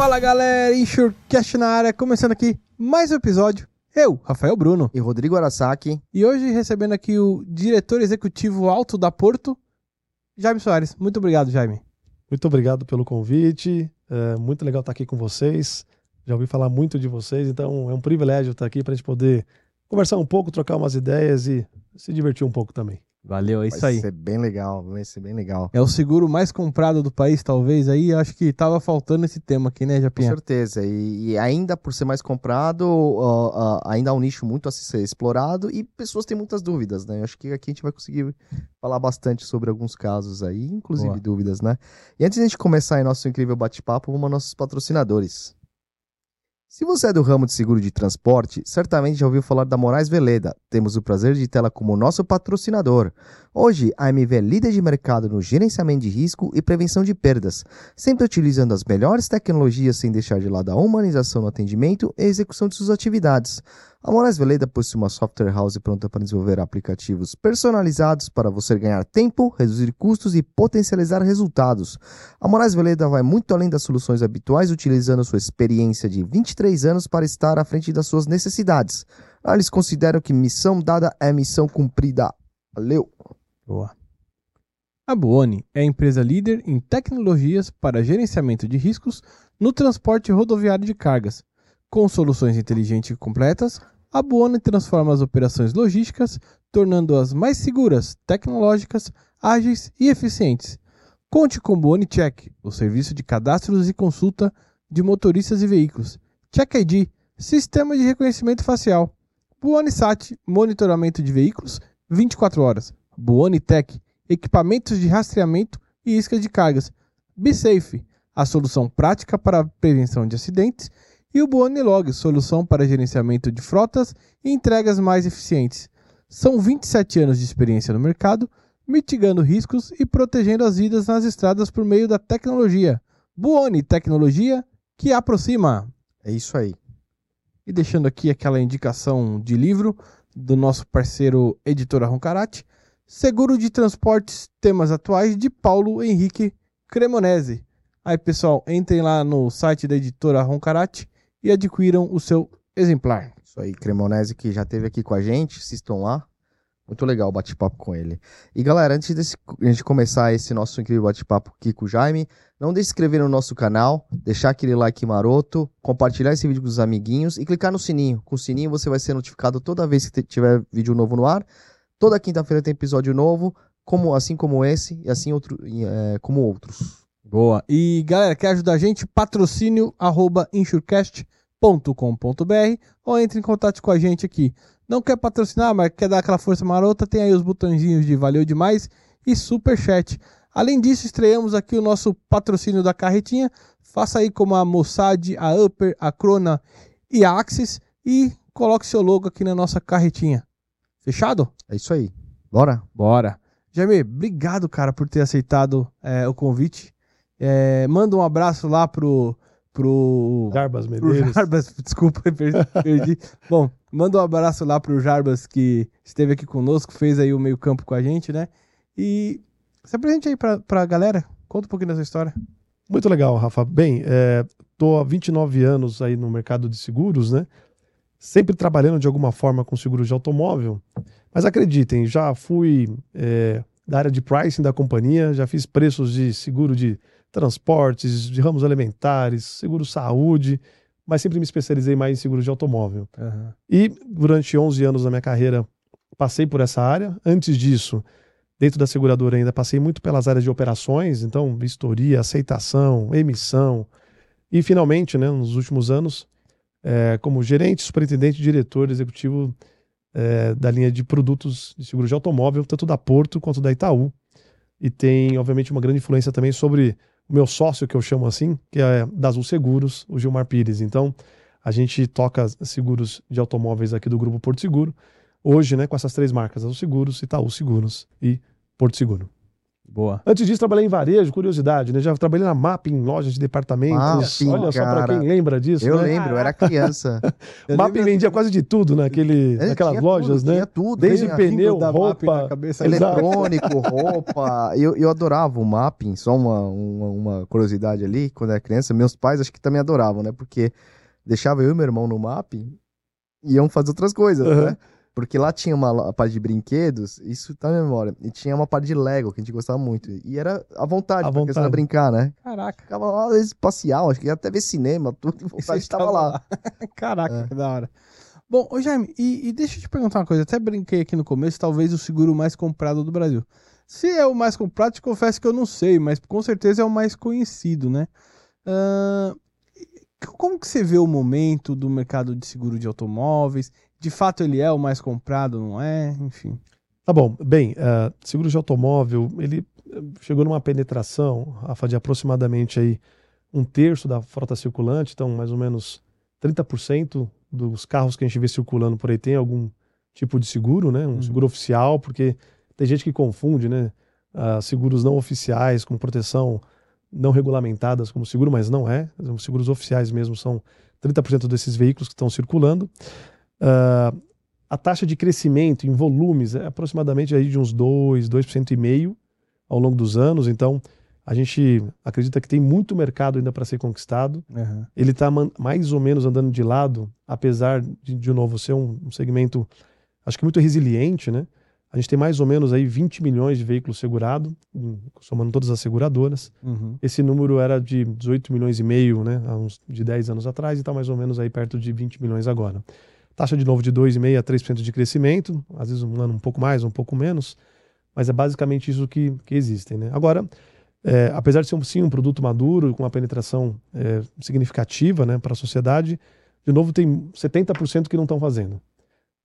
Fala galera, Insurecast na área, começando aqui mais um episódio. Eu, Rafael Bruno. E Rodrigo Arasaki. E hoje recebendo aqui o diretor executivo alto da Porto, Jaime Soares. Muito obrigado, Jaime. Muito obrigado pelo convite. É muito legal estar aqui com vocês. Já ouvi falar muito de vocês, então é um privilégio estar aqui para a gente poder conversar um pouco, trocar umas ideias e se divertir um pouco também. Valeu, é isso aí. Vai ser bem legal, vai ser bem legal. É o seguro mais comprado do país, talvez, aí acho que tava faltando esse tema aqui, né, Japinha? Com certeza, e, e ainda por ser mais comprado, uh, uh, ainda há um nicho muito a ser explorado e pessoas têm muitas dúvidas, né? Acho que aqui a gente vai conseguir falar bastante sobre alguns casos aí, inclusive Boa. dúvidas, né? E antes de a gente começar aí nosso incrível bate-papo, vamos aos nossos patrocinadores. Se você é do ramo de seguro de transporte, certamente já ouviu falar da Moraes Veleda. Temos o prazer de tê-la como nosso patrocinador. Hoje, a MV é líder de mercado no gerenciamento de risco e prevenção de perdas, sempre utilizando as melhores tecnologias sem deixar de lado a humanização no atendimento e execução de suas atividades. A Moraes Veleda possui uma software house pronta para desenvolver aplicativos personalizados para você ganhar tempo, reduzir custos e potencializar resultados. A Moraes Veleda vai muito além das soluções habituais, utilizando sua experiência de 23 anos para estar à frente das suas necessidades. Eles consideram que missão dada é missão cumprida. Valeu! Boa. A Buoni é a empresa líder em tecnologias para gerenciamento de riscos no transporte rodoviário de cargas. Com soluções inteligentes e completas, a Buoni transforma as operações logísticas, tornando-as mais seguras, tecnológicas, ágeis e eficientes. Conte com o Buoni Check, o serviço de cadastros e consulta de motoristas e veículos. Check ID, sistema de reconhecimento facial. Buoni Sat, monitoramento de veículos 24 horas. Buoni Tech, equipamentos de rastreamento e isca de cargas. BeSafe, a solução prática para a prevenção de acidentes e o Buonilog, solução para gerenciamento de frotas e entregas mais eficientes. São 27 anos de experiência no mercado, mitigando riscos e protegendo as vidas nas estradas por meio da tecnologia. Buoni Tecnologia que aproxima. É isso aí. E deixando aqui aquela indicação de livro do nosso parceiro Editora Roncarate, Seguro de Transportes, Temas Atuais, de Paulo Henrique Cremonese. Aí, pessoal, entrem lá no site da Editora Roncarate e adquiram o seu exemplar. Isso aí, Cremonese que já esteve aqui com a gente, assistam lá. Muito legal o bate-papo com ele. E galera, antes de a gente começar esse nosso incrível bate-papo aqui com o Jaime, não deixe de se inscrever no nosso canal, deixar aquele like maroto, compartilhar esse vídeo com os amiguinhos e clicar no sininho. Com o sininho você vai ser notificado toda vez que tiver vídeo novo no ar. Toda quinta-feira tem episódio novo, como assim como esse e assim outro, é, como outros. Boa. E galera, quer ajudar a gente? Patrocínio arroba insurecast.com.br ou entre em contato com a gente aqui. Não quer patrocinar, mas quer dar aquela força marota, tem aí os botõezinhos de valeu demais e super chat. Além disso, estreamos aqui o nosso patrocínio da carretinha. Faça aí como a Mossad, a Upper, a Crona e a Axis e coloque seu logo aqui na nossa carretinha. Fechado? É isso aí. Bora? Bora. Jaime, obrigado, cara, por ter aceitado é, o convite. É, manda um abraço lá pro. pro Jarbas Medeiros. Pro Jarbas, desculpa, perdi. Bom, manda um abraço lá pro Jarbas que esteve aqui conosco, fez aí o meio-campo com a gente, né? E se apresente aí pra, pra galera, conta um pouquinho dessa história. Muito legal, Rafa. Bem, é, tô há 29 anos aí no mercado de seguros, né? Sempre trabalhando de alguma forma com seguros de automóvel. Mas acreditem, já fui é, da área de pricing da companhia, já fiz preços de seguro de transportes, de ramos alimentares, seguro saúde, mas sempre me especializei mais em seguro de automóvel. Uhum. E durante 11 anos da minha carreira passei por essa área. Antes disso, dentro da seguradora ainda passei muito pelas áreas de operações, então vistoria, aceitação, emissão. E finalmente, né, nos últimos anos, é, como gerente, superintendente, diretor executivo é, da linha de produtos de seguro de automóvel, tanto da Porto quanto da Itaú. E tem, obviamente, uma grande influência também sobre o meu sócio, que eu chamo assim, que é da Azul Seguros, o Gilmar Pires. Então, a gente toca seguros de automóveis aqui do Grupo Porto Seguro, hoje, né, com essas três marcas, Azul Seguros, Itaú Seguros e Porto Seguro. Boa. Antes disso, trabalhei em varejo, curiosidade, né? Já trabalhei na MAP, em lojas de departamentos. Mapping, Olha só pra cara. quem lembra disso, Eu né? lembro, eu era criança. Eu MAP lembro vendia assim, quase de tudo naquele, É, naquelas tinha lojas, tudo, né? Tinha tudo. Desde tinha pneu, da MAP roupa, na cabeça. Eletrônico, roupa. Eu, eu adorava o mapping, só uma, uma, uma curiosidade ali, quando era criança, meus pais acho que também adoravam, né? Porque deixava eu e meu irmão no mapping e iam fazer outras coisas, Uhum. né? Porque lá tinha uma parte de brinquedos, isso tá na memória, e tinha uma parte de Lego que a gente gostava muito. E era à vontade, À vontade. brincar, né? Caraca. Ficava lá, às vezes, espacial, acho que ia até ver cinema, tudo, vontade estava lá. Caraca, É. que da hora. Bom, ô Jaime, e, e deixa eu te perguntar uma coisa. Até brinquei aqui no começo, talvez o seguro mais comprado do Brasil. Se é o mais comprado, te confesso que eu não sei, mas com certeza é o mais conhecido, né? Ahn, como que você vê o momento do mercado de seguro de automóveis? De fato ele é o mais comprado, não é? Enfim. Tá bom. Bem, eh, seguro de automóvel, ele eh, chegou numa penetração, Rafa, de aproximadamente aí um terço da frota circulante, então mais ou menos 30% dos carros que a gente vê circulando por aí tem algum tipo de seguro, né? Um Uhum. seguro oficial, porque tem gente que confunde, né? ah, seguros não oficiais com proteção não regulamentadas como seguro, mas não é. Os seguros oficiais mesmo são 30% desses veículos que estão circulando. Ah, a taxa de crescimento em volumes é aproximadamente aí de uns 2, 2% e meio ao longo dos anos. Então, a gente acredita que tem muito mercado ainda para ser conquistado. Aham. Ele está mais ou menos andando de lado, apesar de, de novo, ser um, um segmento, acho que muito resiliente, né? A gente tem mais ou menos aí 20 milhões de veículos segurados, hum, somando todas as seguradoras. Uhum. Esse número era de 18 milhões e meio, né, há uns de 10 anos atrás, e está mais ou menos aí perto de 20 milhões agora. Taxa de novo de 2,5% a 3% de crescimento, às vezes um ano um pouco mais, um pouco menos, mas é basicamente isso que, que existem. Né? Agora, é, apesar de ser um, sim um produto maduro, com uma penetração é, significativa né, para a sociedade, de novo tem 70% que não estão fazendo.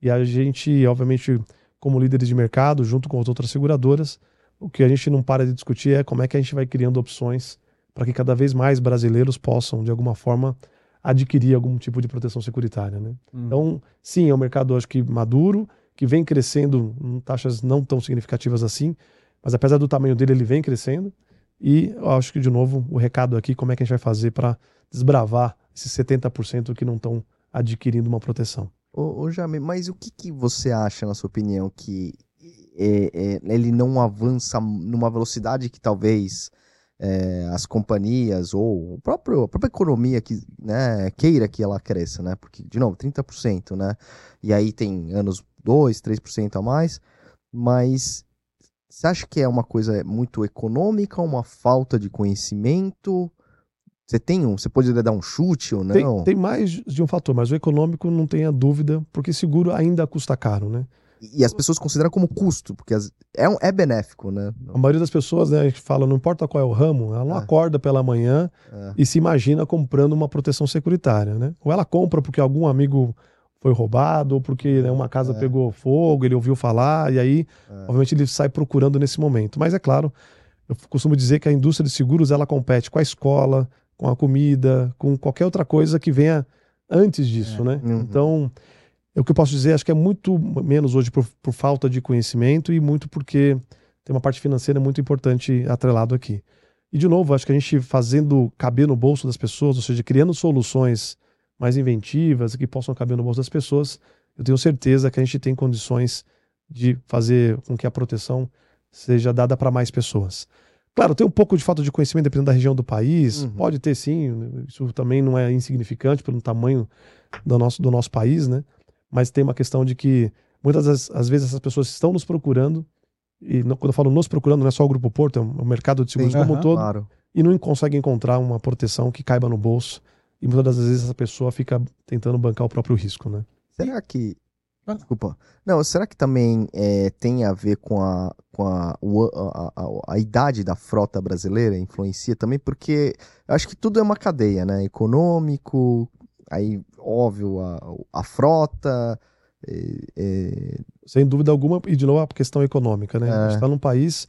E a gente, obviamente, como líderes de mercado, junto com as outras seguradoras, o que a gente não para de discutir é como é que a gente vai criando opções para que cada vez mais brasileiros possam, de alguma forma, adquirir algum tipo de proteção securitária. Né? Uhum. Então, sim, é um mercado, acho que, maduro, que vem crescendo em taxas não tão significativas assim, mas apesar do tamanho dele, ele vem crescendo. E eu acho que, de novo, o recado aqui, como é que a gente vai fazer para desbravar esses 70% que não estão adquirindo uma proteção. Ô, ô Jame, mas o que, que você acha, na sua opinião, que é, é, ele não avança numa velocidade que talvez é, as companhias ou o próprio, a própria economia que, né, queira que ela cresça, né? Porque, de novo, 30%, né? E aí tem anos 2, 3% a mais, mas você acha que é uma coisa muito econômica, uma falta de conhecimento? Você tem um, você poderia dar um chute ou não? Tem, tem mais de um fator, mas o econômico não tenha dúvida, porque seguro ainda custa caro, né? E as pessoas consideram como custo, porque as- é, um- é benéfico, né? A maioria das pessoas, né, a gente fala, não importa qual é o ramo, ela não É. acorda pela manhã É. e se imagina comprando uma proteção securitária, né? Ou ela compra porque algum amigo foi roubado, ou porque né, uma casa É. pegou fogo, ele ouviu falar, e aí, É. obviamente, ele sai procurando nesse momento. Mas é claro, eu costumo dizer que a indústria de seguros, ela compete com a escola, com a comida, com qualquer outra coisa que venha antes disso, né? Uhum. Então, o que eu posso dizer, acho que é muito menos hoje por, por falta de conhecimento e muito porque tem uma parte financeira muito importante atrelado aqui. E, de novo, acho que a gente fazendo caber no bolso das pessoas, ou seja, criando soluções mais inventivas que possam caber no bolso das pessoas, eu tenho certeza que a gente tem condições de fazer com que a proteção seja dada para mais pessoas. Claro, tem um pouco de falta de conhecimento dependendo da região do país, Uhum. pode ter sim, isso também não é insignificante pelo tamanho do nosso, do nosso país, né? Mas tem uma questão de que muitas das às vezes essas pessoas estão nos procurando, e não- quando eu falo nos procurando, não é só o Grupo Porto, é o mercado de seguros Sim, como um aham, todo, Claro. e não consegue encontrar uma proteção que caiba no bolso. E muitas das vezes essa pessoa fica tentando bancar o próprio risco, né? Será que. Ah. Desculpa. Não, será que também é, tem a ver com, a, com a, o- a, a- a idade da frota brasileira? Influencia também? Porque eu acho que tudo é uma cadeia, né? Econômico, aí, óbvio, a, a frota. é, é, Sem dúvida alguma, e de novo a questão econômica, né? A gente É. está num país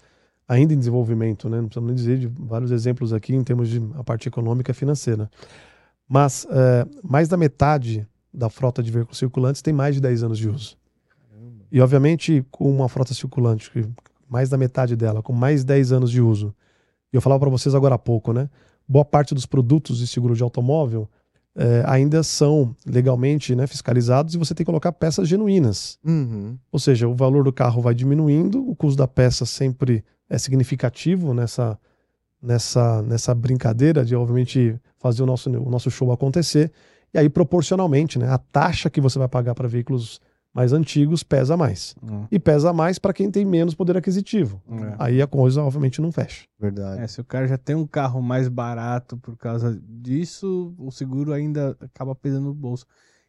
ainda em desenvolvimento, né? Não precisamos nem dizer de vários exemplos aqui em termos de a parte econômica e financeira. Mas é, mais da metade da frota de veículos circulantes tem mais de 10 anos de uso. E, obviamente, com uma frota circulante mais da metade dela, com mais 10 anos de uso. E eu falava para vocês agora há pouco, né? Boa parte dos produtos de seguro de automóvel é, ainda são legalmente né, fiscalizados e você tem que colocar peças genuínas. Uhum. Ou seja, o valor do carro vai diminuindo, o custo da peça sempre é significativo nessa, nessa, nessa brincadeira de, obviamente, fazer o nosso, o nosso show acontecer. E aí, proporcionalmente, né, a taxa que você vai pagar para veículos mais antigos pesa mais. Hum. E pesa mais para quem tem menos poder aquisitivo. É. Aí a coisa, obviamente, não fecha. Verdade. É, se o cara já tem um carro mais barato por causa disso, o seguro ainda acaba pesando no bolso.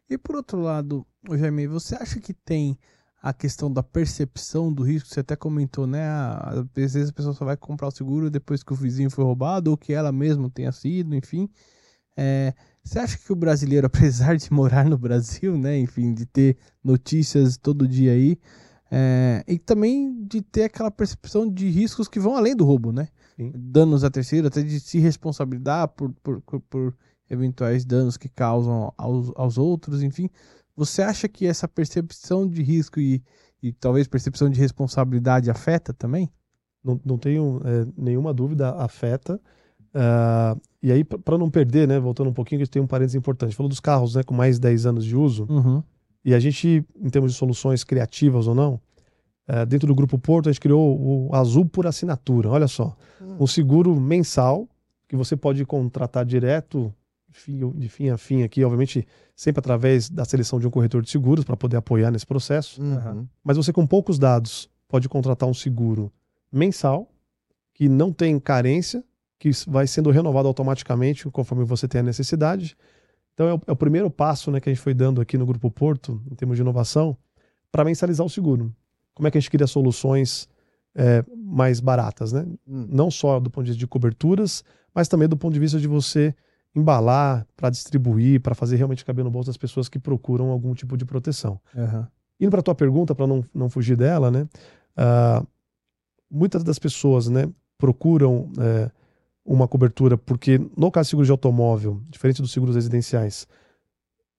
E por outro lado, Jaime, você acha que tem a questão da percepção do risco? Você até comentou, né? ah, Às vezes a pessoa só vai comprar o seguro depois que o vizinho foi roubado ou que ela mesma tenha sido, enfim. É, você acha que o brasileiro, apesar de morar no Brasil, né? Enfim, de ter notícias todo dia aí, é, e também de ter aquela percepção de riscos que vão além do roubo, né? Sim. Danos a terceiro, até de se responsabilizar por, por, por, por eventuais danos que causam aos, aos outros, enfim. Você acha que essa percepção de risco e, e talvez percepção de responsabilidade afeta também? Não, não tenho é, nenhuma dúvida, afeta. Ah, e aí, para não perder, né, voltando um pouquinho, que a gente tem um parênteses importante. Falou dos carros né, com mais de 10 anos de uso. Uhum. E a gente, em termos de soluções criativas ou não, eh, dentro do Grupo Porto, a gente criou o Azul por Assinatura. Olha só, um seguro mensal que você pode contratar direto, fim- de fim a fim aqui, obviamente, sempre através da seleção de um corretor de seguros para poder apoiar nesse processo. Uhum. Mas você, com poucos dados, pode contratar um seguro mensal que não tem carência, que vai sendo renovado automaticamente conforme você tem a necessidade. Então é o, é o primeiro passo né, que a gente foi dando aqui no Grupo Porto, em termos de inovação, para mensalizar o seguro. Como é que a gente cria soluções é, mais baratas, né? Hum. Não só do ponto de vista de coberturas, mas também do ponto de vista de você embalar para distribuir, para fazer realmente caber no bolso das pessoas que procuram algum tipo de proteção. Uhum. Indo para a tua pergunta, para não, não fugir dela, né? ah, muitas das pessoas, né, procuram é, uma cobertura porque no caso de seguro de automóvel, diferente dos seguros residenciais,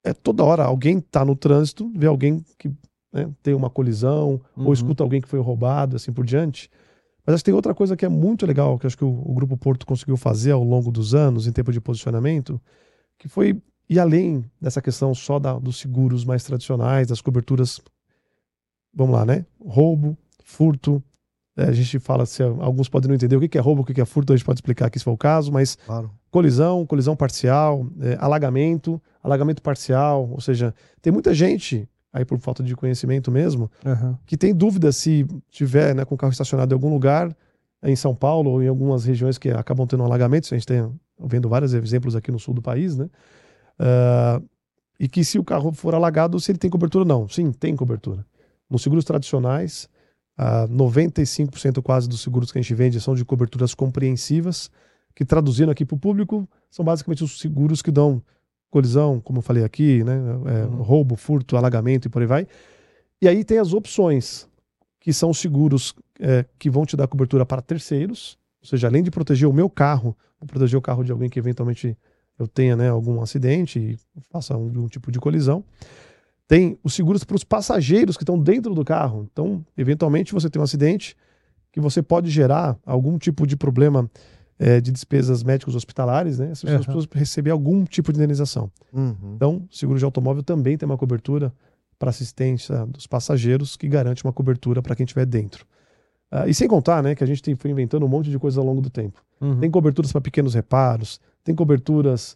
é toda hora alguém está no trânsito, vê alguém que né, tem uma colisão Uhum. ou escuta alguém que foi roubado, assim por diante. Mas acho que tem outra coisa que é muito legal, que acho que o, o Grupo Porto conseguiu fazer ao longo dos anos, em tempo de posicionamento, que foi ir além dessa questão só da- dos seguros mais tradicionais, das coberturas vamos lá, né? Roubo, furto. É, a gente fala, se alguns podem não entender o que é roubo, o que é furto, a gente pode explicar aqui se for o caso, mas Claro. colisão, colisão parcial, é, alagamento, alagamento parcial, ou seja, tem muita gente, aí por falta de conhecimento mesmo, Uhum. que tem dúvida se tiver né, com o carro estacionado em algum lugar, em São Paulo ou em algumas regiões que acabam tendo alagamentos, a gente tem vendo vários exemplos aqui no sul do país, né? Ah, e que se o carro for alagado, se ele tem cobertura ou não. Sim, tem cobertura. Nos seguros tradicionais, ah, 95% quase dos seguros que a gente vende são de coberturas compreensivas, que traduzindo aqui para o público, são basicamente os seguros que dão colisão, como eu falei aqui, né? É, Uhum. roubo, furto, alagamento e por aí vai. E aí tem as opções, que são os seguros é, que vão te dar cobertura para terceiros, ou seja, além de proteger o meu carro, vou proteger o carro de alguém que eventualmente eu tenha né, algum acidente e faça um, um tipo de colisão. Tem os seguros para os passageiros que estão dentro do carro. Então, eventualmente, você tem um acidente que você pode gerar algum tipo de problema é, de despesas médicos hospitalares, né? As pessoas Uhum. precisam receber algum tipo de indenização. Uhum. Então, seguro de automóvel também tem uma cobertura para assistência dos passageiros que garante uma cobertura para quem estiver dentro. Ah, e sem contar, né, que a gente tem, foi inventando um monte de coisas ao longo do tempo. Uhum. Tem coberturas para pequenos reparos, tem coberturas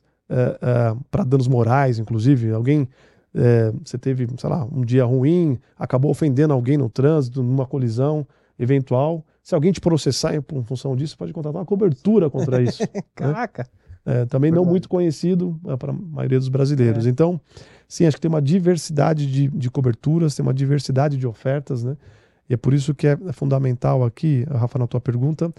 para danos morais, inclusive. Alguém, eh, você teve, sei lá, um dia ruim, acabou ofendendo alguém no trânsito, numa colisão eventual. Se alguém te processar em função disso, pode contratar uma cobertura contra isso. Caraca. É, também não Verdade. muito conhecido para a maioria dos brasileiros. Então, sim, acho que tem uma diversidade de, de coberturas, tem uma diversidade de ofertas, né? E é por isso que é fundamental aqui, Rafa, na tua pergunta,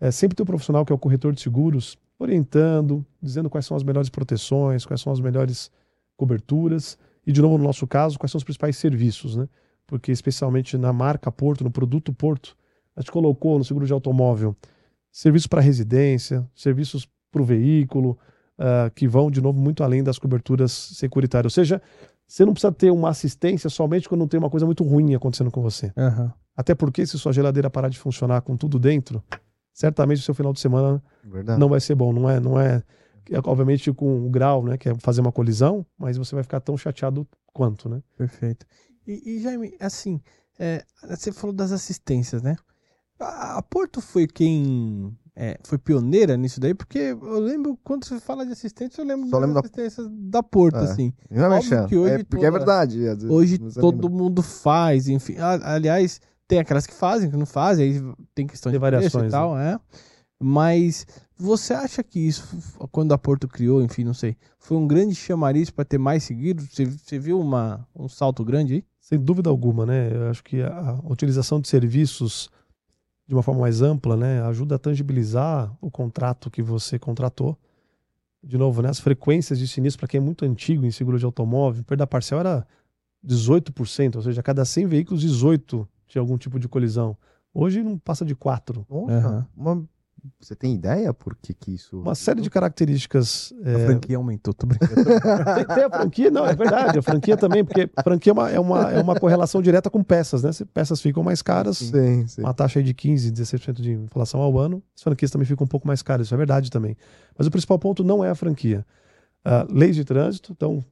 é sempre ter um profissional que é o corretor de seguros orientando, dizendo quais são as melhores proteções, quais são as melhores coberturas e, de novo, no nosso caso, quais são os principais serviços, né? Porque, especialmente na marca Porto, no produto Porto, a gente colocou no seguro de automóvel serviços para residência, serviços para o veículo, ah, que vão, de novo, muito além das coberturas securitárias. Ou seja, você não precisa ter uma assistência somente quando tem uma coisa muito ruim acontecendo com você. Aham. Até porque se sua geladeira parar de funcionar com tudo dentro, certamente o seu final de semana Verdade. não vai ser bom. Não é, não é, obviamente com o grau, né, que é fazer uma colisão, mas você vai ficar tão chateado quanto, né? Perfeito. E, e Jaime, assim, é, você falou das assistências, né? A, a Porto foi quem é, foi pioneira nisso daí, porque eu lembro, quando você fala de assistência, eu lembro Só das lembro da- assistências da Porto, É. assim. Não, Alexandre, que hoje é, porque é toda- verdade. às vezes Hoje todo lembra. mundo faz, enfim. Aliás, tem aquelas que fazem, que não fazem, aí tem questão Tem de variações, e tal, é. Mas você acha que isso, quando a Porto criou, enfim, não sei, foi um grande chamariz para ter mais seguidos? Você, você viu uma, um salto grande aí? Sem dúvida alguma, né? Eu acho que a utilização de serviços de uma forma mais ampla, né, ajuda a tangibilizar o contrato que você contratou. De novo, né, as frequências de sinistro, para quem é muito antigo em seguro de automóvel, perda parcial era 18%, ou seja, a cada 100 veículos, 18 tinha algum tipo de colisão. Hoje não passa de 4. Nossa, Aham. uma- Você tem ideia por que, que isso. Uma série de características. A é, franquia aumentou, tô brincando. Tem, tem a franquia, não, é verdade. A franquia também, porque a franquia é uma, é uma, é uma correlação direta com peças, né? Se peças ficam mais caras, Sim, sim. uma taxa aí de 15, 16% de inflação ao ano, as franquias também ficam um pouco mais caras, isso é verdade também. Mas o principal ponto não é a franquia. Ah, leis de trânsito, então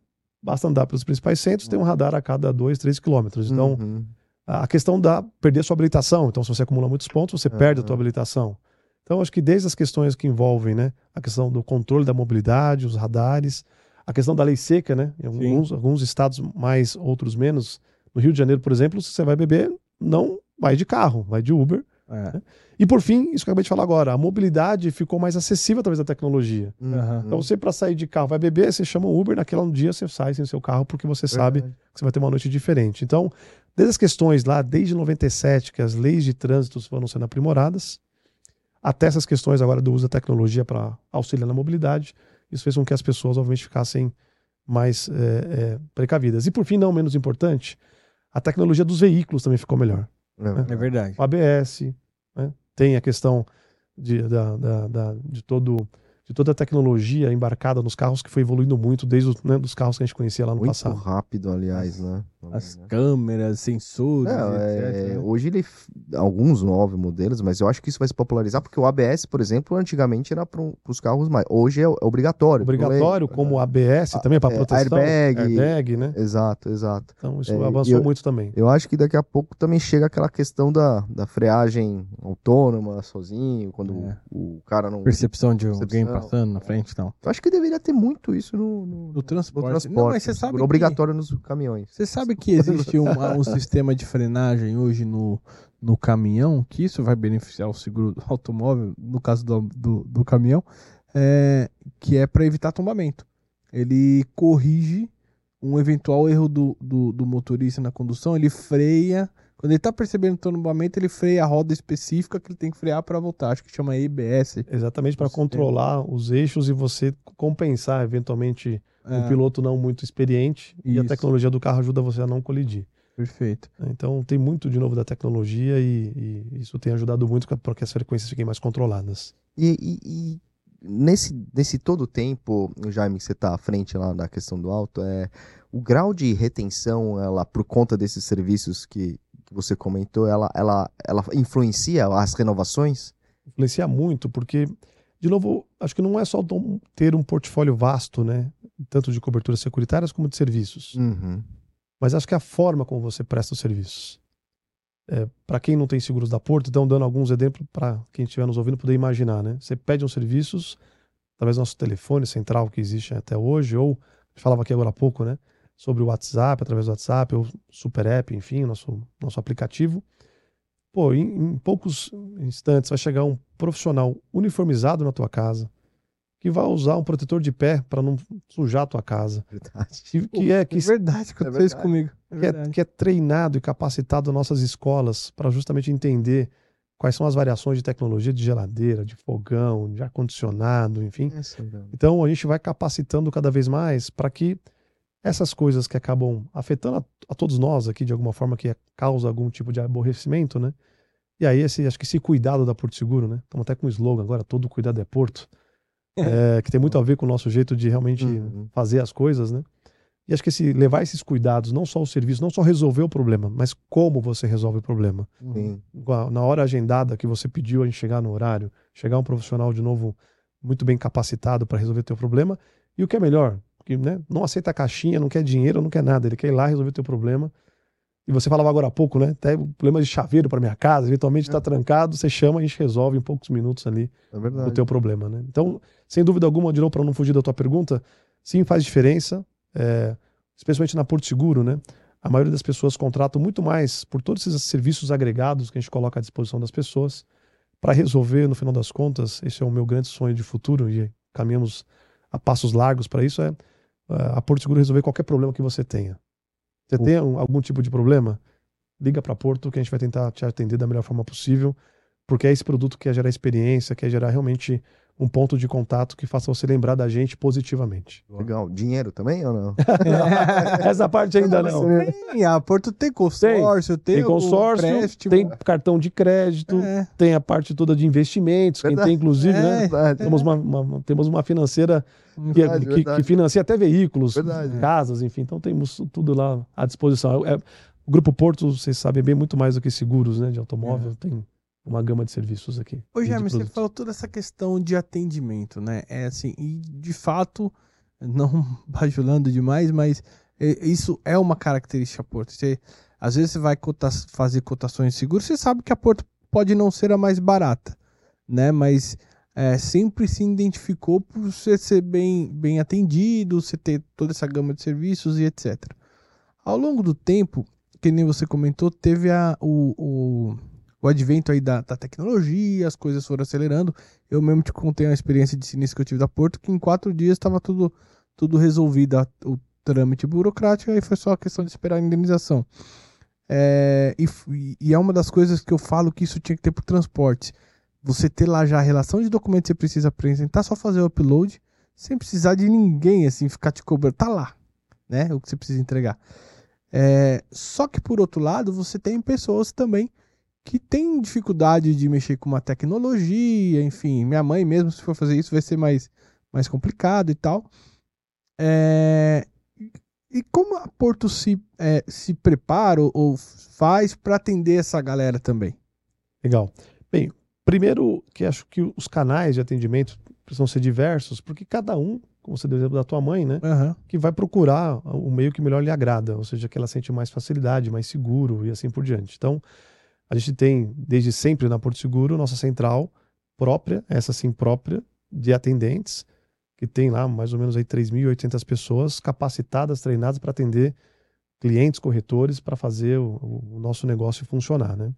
basta andar pelos principais centros, tem um radar a cada 2, 3 quilômetros. Então, Uhum. a questão da perder sua habilitação. Então, se você acumula muitos pontos, você perde a tua habilitação. Então, acho que desde as questões que envolvem, né, a questão do controle da mobilidade, os radares, a questão da lei seca, né, em alguns, alguns estados mais, outros menos. No Rio de Janeiro, por exemplo, se você vai beber, não vai de carro, vai de Uber. É. E por fim, isso que eu acabei de falar agora, a mobilidade ficou mais acessível através da tecnologia. Aham. Então, você para sair de carro vai beber, você chama o Uber, naquele dia você sai sem seu carro porque você sabe Verdade. que você vai ter uma noite diferente. Então, desde as questões lá, desde 97, que as leis de trânsito foram sendo aprimoradas, até essas questões agora do uso da tecnologia para auxiliar na mobilidade, isso fez com que as pessoas, obviamente, ficassem mais é, é, precavidas. E por fim, não menos importante, a tecnologia dos veículos também ficou melhor. É verdade. O ABS, né? tem a questão de, da, da- da- de, todo, de toda a tecnologia embarcada nos carros que foi evoluindo muito desde os né, dos carros que a gente conhecia lá no Muito passado. rápido, aliás, né? As né? câmeras, sensores, Não, etc. é, né? hoje ele alguns novos modelos, mas eu acho que isso vai se popularizar porque o ABS, por exemplo, antigamente era para os carros mais. Hoje é obrigatório. Obrigatório, como ABS também para é, proteção. airbag. airbag, né? Exato, exato. Então isso É, avançou eu- muito também. Eu acho que daqui a pouco também chega aquela questão da, da freagem autônoma, sozinho, quando É. o, o cara não. Percepção de alguém passando na frente e tal. Eu acho que deveria ter muito isso no, no, No transporte. no transporte. Não, mas você no sabe que- Obrigatório nos caminhões. Você sabe que existe uma- um sistema de frenagem hoje no, no caminhão, que isso vai beneficiar o seguro do automóvel, no caso do, do, do caminhão, é, que é para evitar tombamento. Ele corrige um eventual erro do, do, do motorista na condução, ele freia. Quando ele está percebendo o tombamento, ele freia a roda específica que ele tem que frear para voltar. Acho que chama EBS. Exatamente para controlar os eixos e você compensar eventualmente um É, piloto não muito experiente e a Isso. tecnologia do carro ajuda você a não colidir. perfeito. Então tem muito de novo da tecnologia e, e isso tem ajudado muito para que as frequências fiquem mais controladas. E, e- e nesse, nesse todo tempo, Jaime, que você está à frente lá da questão do auto, é, o grau de retenção, ela, por conta desses serviços que, que você comentou, ela, ela, ela influencia as renovações? Influencia muito porque, de novo, acho que não é só ter um portfólio vasto, né? Tanto de coberturas securitárias como de serviços. Uhum. Mas acho que é a forma como você presta os serviços. para quem não tem seguros da Porto, então dando alguns exemplos para quem estiver nos ouvindo poder imaginar, né? Você pede uns serviços, talvez nosso telefone central que existe até hoje, ou falava aqui agora há pouco, né? Sobre o WhatsApp, através do WhatsApp, ou Super App, enfim, nosso, nosso aplicativo. Pô, em, em poucos instantes vai chegar um profissional uniformizado na tua casa que vai usar um protetor de pé para não sujar a tua casa. Verdade. Que, que é que É verdade que É verdade. comigo. É que é, que é treinado e capacitado nas nossas escolas para justamente entender quais são as variações de tecnologia de geladeira, de fogão, de ar-condicionado, enfim. Velho. Então a gente vai capacitando cada vez mais para que essas coisas que acabam afetando a, a todos nós aqui de alguma forma que causa algum tipo de aborrecimento, né? E aí esse, acho que esse cuidado da Porto Seguro, né? Estamos até com um slogan agora, todo cuidado é Porto, é, que tem muito a ver com o nosso jeito de realmente Uhum. fazer as coisas, né? E acho que esse, levar esses cuidados, não só o serviço, não só resolver o problema, mas como você resolve o problema. Sim. Na hora agendada que você pediu a gente chegar no horário, chegar um profissional de novo muito bem capacitado para resolver teu problema. E o que é melhor, porque né, não aceita caixinha, não quer dinheiro, não quer nada, ele quer ir lá resolver teu problema. E você falava agora há pouco, né? Até problema de chaveiro para minha casa, eventualmente está é. trancado, você chama, a gente resolve em poucos minutos ali é o teu problema, né? Então, sem dúvida alguma, de novo, para não fugir da tua pergunta, sim, faz diferença, é, especialmente na Porto Seguro, né? A maioria das pessoas contratam muito mais por todos esses serviços agregados que a gente coloca à disposição das pessoas para resolver, no final das contas, esse é o meu grande sonho de futuro e caminhamos a passos largos para isso, é a Porto Seguro resolver qualquer problema que você tenha. Você tem algum tipo de problema? Liga para Porto que a gente vai tentar te atender da melhor forma possível, porque é esse produto que quer gerar experiência, quer gerar realmente um ponto de contato que faça você lembrar da gente positivamente. Legal. Dinheiro também ou não? Essa parte ainda não. Tem, a Porto tem consórcio, tem, tem, consórcio, tem cartão de crédito, é. tem a parte toda de investimentos, verdade. quem tem inclusive, né? é. né? Temos uma, uma, temos uma financeira que, verdade, que, verdade. que, financia até veículos, casas, enfim. Então temos tudo lá à disposição. É, o Grupo Porto, vocês sabem bem muito mais do que seguros, né, de automóvel. É. Tem uma gama de serviços aqui. Ô, James, você falou toda essa questão de atendimento, né? É assim, e de fato, não bajulando demais, mas isso é uma característica Porto. Você, às vezes você vai cota fazer cotações de seguro, você sabe que a Porto pode não ser a mais barata, né? Mas é, sempre se identificou por você ser bem, bem atendido, você ter toda essa gama de serviços e etc. Ao longo do tempo, que nem você comentou, teve a, o, o o advento aí da, da, tecnologia, as coisas foram acelerando. Eu mesmo te contei uma experiência de sinistro que eu tive da Porto, que em quatro dias estava tudo, tudo resolvido, o trâmite burocrático, aí foi só a questão de esperar a indenização. É, e, e, é uma das coisas que eu falo que isso tinha que ter para transporte. Você ter lá já a relação de documentos que você precisa apresentar, só fazer o upload, sem precisar de ninguém, assim, ficar te cobrando. Tá lá, né? O que você precisa entregar. É, só que por outro lado, você tem pessoas também que tem dificuldade de mexer com uma tecnologia, enfim, minha mãe mesmo, se for fazer isso, vai ser mais, mais complicado e tal. É, e como a Porto se, é, se prepara ou faz para atender essa galera também? Legal. Bem, primeiro que acho que os canais de atendimento precisam ser diversos, porque cada um, como você deu exemplo da tua mãe, né, uhum. que vai procurar o meio que melhor lhe agrada, ou seja, que ela sente mais facilidade, mais seguro e assim por diante. Então, a gente tem, desde sempre na Porto Seguro, nossa central própria, essa sim própria, de atendentes, que tem lá mais ou menos aí 3.800 pessoas capacitadas, treinadas para atender clientes, corretores, para fazer o, o, nosso negócio funcionar, né?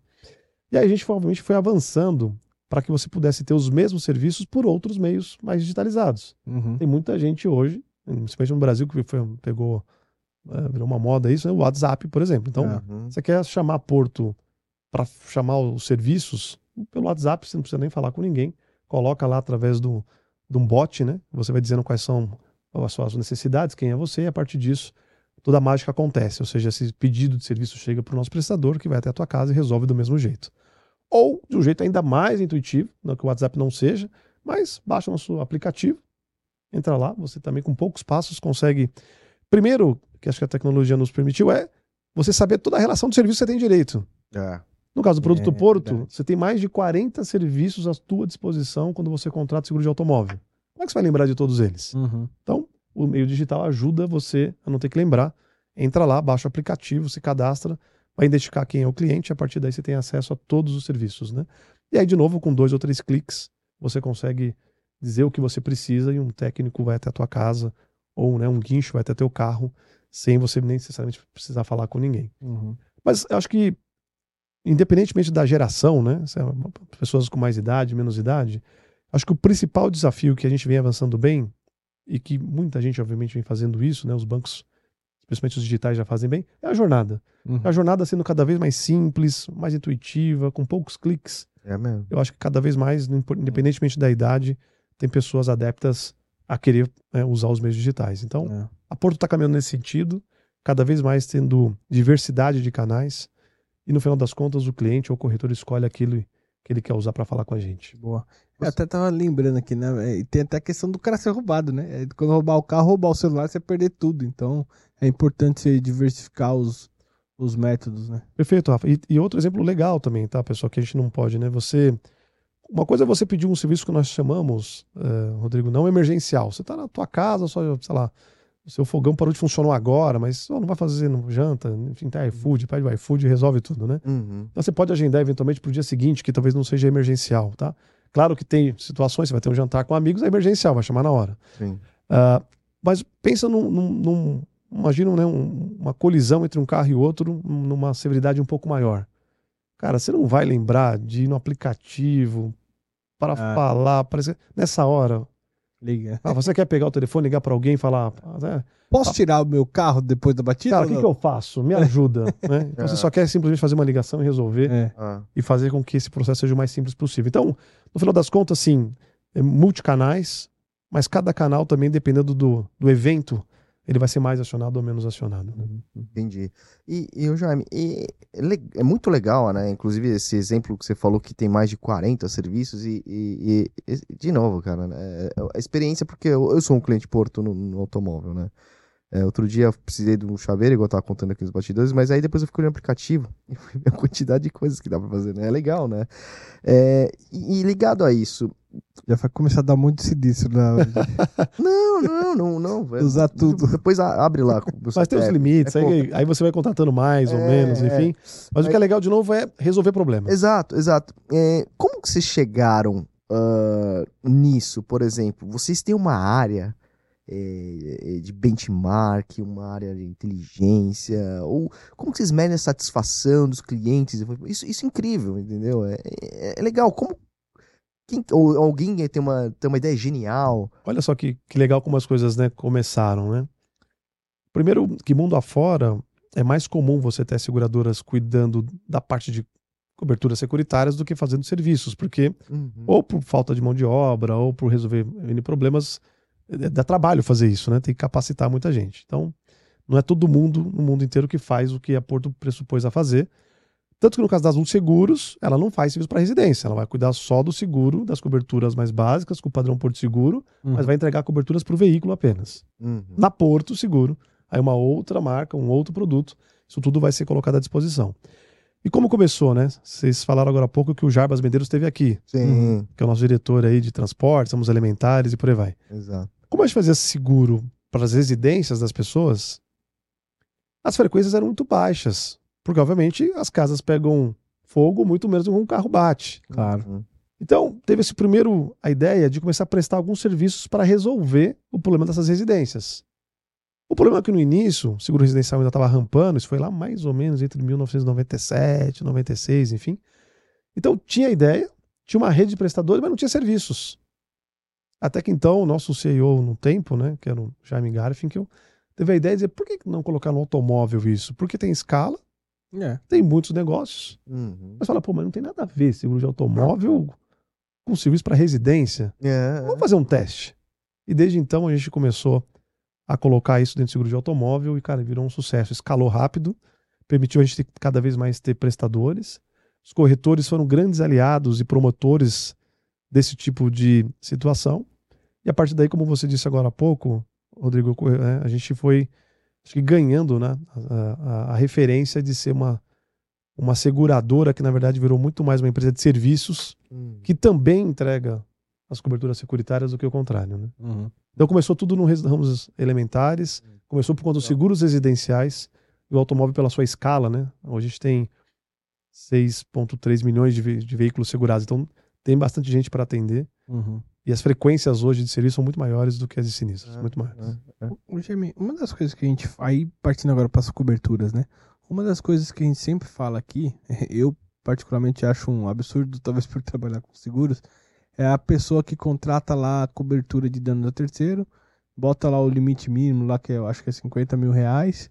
E aí a gente, obviamente, foi avançando para que você pudesse ter os mesmos serviços por outros meios mais digitalizados. Uhum. Tem muita gente hoje, principalmente no Brasil, que foi, pegou, é, virou uma moda isso, né? o WhatsApp, por exemplo. Então, uhum. você quer chamar Porto para chamar os serviços pelo WhatsApp, você não precisa nem falar com ninguém. Coloca lá através do, de um bot, né? Você vai dizendo quais são as suas necessidades, quem é você, e a partir disso toda a mágica acontece. Ou seja, esse pedido de serviço chega para o nosso prestador, que vai até a tua casa e resolve do mesmo jeito. Ou de um jeito ainda mais intuitivo, não que o WhatsApp não seja, mas baixa o nosso aplicativo, entra lá, você também com poucos passos consegue. Primeiro, que acho que a tecnologia nos permitiu, é você saber toda a relação do serviço que você tem direito. É. No caso do produto é, Porto, verdade. você tem mais de 40 serviços à tua disposição quando você contrata seguro de automóvel. Como é que você vai lembrar de todos eles? Uhum. Então, o meio digital ajuda você a não ter que lembrar. Entra lá, baixa o aplicativo, se cadastra, vai identificar quem é o cliente, e a partir daí você tem acesso a todos os serviços, né? E aí, de novo, com dois ou três cliques, você consegue dizer o que você precisa e um técnico vai até a tua casa, ou né, um guincho vai até teu carro, sem você nem necessariamente precisar falar com ninguém. Uhum. Mas eu acho que independentemente da geração, né? É pessoas com mais idade, menos idade, acho que o principal desafio que a gente vem avançando bem e que muita gente obviamente vem fazendo isso, né? Os bancos, especialmente os digitais já fazem bem, é a jornada. Uhum. A jornada sendo cada vez mais simples, mais intuitiva, com poucos cliques. É mesmo. Eu acho que cada vez mais, independentemente da idade, tem pessoas adeptas a querer né, usar os meios digitais. Então, é. a Porto está caminhando nesse sentido, cada vez mais tendo diversidade de canais e no final das contas o cliente ou o corretor escolhe aquilo que ele quer usar para falar com a gente. Boa. Eu até tava lembrando aqui, né? É, tem até a questão do cara ser roubado, né? É, quando roubar o carro, roubar o celular, você perder tudo. Então, é importante você diversificar os, os métodos, né? Perfeito, Rafa. E, e outro exemplo legal também, tá, pessoal, que a gente não pode, né? Você. Uma coisa é você pedir um serviço que nós chamamos, eh, Rodrigo, não emergencial. Você está na tua casa, só, sei lá, o seu fogão parou de funcionar agora, mas oh, não vai fazer no janta, enfim, tá iFood, pede o iFood e resolve tudo, né? Uhum. Então você pode agendar eventualmente para o dia seguinte, que talvez não seja emergencial, tá? Claro que tem situações, você vai ter um jantar com amigos, é emergencial, vai chamar na hora. Sim. Ah, mas pensa num, num, num- imagina né, um- uma colisão entre um carro e outro numa severidade um pouco maior. Cara, você não vai lembrar de ir no aplicativo para Ah. falar, parece nessa hora. Liga. Ah, você quer pegar o telefone, ligar para alguém e falar, ah, é, Posso tirar o meu carro depois da batida? cara, o que, que eu faço? Me ajuda, né? Então É. você só quer simplesmente fazer uma ligação e resolver? É. E fazer com que esse processo seja o mais simples possível. Então, no final das contas, assim, é multicanais, mas cada canal também, dependendo do, do evento, ele vai ser mais acionado ou menos acionado. né? entendi. E, e o Jaime, e é, é muito legal, né? Inclusive esse exemplo que você falou que tem mais de 40 serviços e, e- de novo, cara, né, é- é a experiência, porque eu, eu sou um cliente Porto no, no automóvel, né? É, outro dia eu precisei de um chaveiro, igual eu tava contando aqui nos bastidores, mas aí depois eu fiquei no aplicativo e fui ver a quantidade de coisas que dá pra fazer, né? É legal, né? É, e, e ligado a isso, Já vai começar a dar muito silício na não, não, não, não. velho. Usar tudo. Depois abre lá. Mas tem os É, limites, é aí, aí você vai contratando mais ou É, menos, enfim. Mas o que é legal, de novo, é resolver problemas. Exato, exato. É, como que vocês chegaram ah, nisso, por exemplo? Vocês têm uma área é, de benchmark, uma área de inteligência, ou como que vocês medem a satisfação dos clientes? Isso, isso é incrível, entendeu? É, é- é legal. Como quem, ou alguém tem uma, tem uma ideia genial? Olha só que, que legal como as coisas né, começaram, né? Primeiro, que mundo afora é mais comum você ter seguradoras cuidando da parte de coberturas securitárias do que fazendo serviços, porque Uhum. ou por falta de mão de obra, ou por resolver N problemas, é, dá trabalho fazer isso, né? Tem que capacitar muita gente. Então, não é todo mundo no mundo inteiro que faz o que a Porto pressupôs a fazer. Tanto que no caso das Azul Seguros, ela não faz serviço para residência, ela vai cuidar só do seguro, das coberturas mais básicas, com o padrão Porto Seguro, mas vai entregar coberturas para o veículo apenas. Uhum. Na Porto Seguro, aí uma outra marca, um outro produto, isso tudo vai ser colocado à disposição. E como começou, né? Vocês falaram agora há pouco que o Jarbas Medeiros esteve aqui Sim, que é o nosso diretor aí de transporte, somos elementares e por aí vai. exato. Como a gente fazia seguro para as residências das pessoas, as frequências eram muito baixas, porque obviamente as casas pegam fogo muito menos do que um carro bate. Claro. Uhum. Então, teve esse primeiro a ideia de começar a prestar alguns serviços para resolver o problema dessas residências. O problema é que no início, o seguro residencial ainda estava rampando, isso foi lá mais ou menos entre 1997, 96, enfim. Então, tinha ideia, tinha uma rede de prestadores, mas não tinha serviços. Até que então, o nosso CEO no tempo, né, que era o Jaime Garfinkel, teve a ideia de dizer, por que não colocar no automóvel isso? Porque tem escala, É. tem muitos negócios, Uhum. mas fala, pô, mas não tem nada a ver seguro de automóvel com serviço para residência. É, Vamos fazer um teste. E desde então a gente começou a colocar isso dentro do seguro de automóvel e, cara, virou um sucesso. Escalou rápido, permitiu a gente ter, cada vez mais ter prestadores. Os corretores foram grandes aliados e promotores desse tipo de situação. E a partir daí, como você disse agora há pouco, Rodrigo, é, a gente foi acho que ganhando né, a, a- a referência de ser uma, uma seguradora que, na verdade, virou muito mais uma empresa de serviços Uhum. que também entrega as coberturas securitárias do que o contrário. Né? Uhum. Então começou tudo nos ramos elementares, começou por conta dos seguros residenciais e o automóvel pela sua escala, né? Hoje a gente tem 6,3 milhões de, ve- de veículos segurados, então tem bastante gente para atender Uhum. e as frequências hoje de serviço são muito maiores do que as de sinistros, É, muito maiores. Ô, Jaime, uma das coisas que a gente. Aí, partindo agora para as coberturas, né? Uma das coisas que a gente sempre fala aqui, eu particularmente acho um absurdo, talvez por trabalhar com seguros, é a pessoa que contrata lá a cobertura de dano a terceiro, bota lá o limite mínimo, lá que eu acho que é 50 mil reais.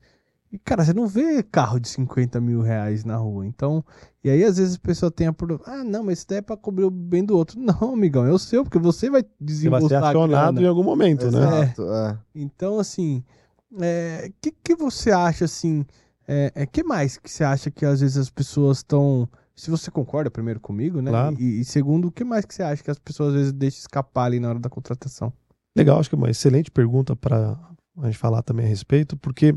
E, cara, você não vê carro de 50 mil reais na rua. Então, e aí às vezes a pessoa tem a. Ah, não, mas isso daí é pra cobrir o bem do outro. Não, amigão, é o seu, porque você vai Você vai desembolsar ser acionado em algum momento, né? Exato, é. Então, assim, o que, que você acha, assim, é, é, que mais que você acha que às vezes as pessoas estão... Se você concorda primeiro comigo, né? Claro. E, e segundo, o que mais que você acha que as pessoas às vezes deixam escapar ali na hora da contratação? Legal, acho que é uma excelente pergunta para a gente falar também a respeito, porque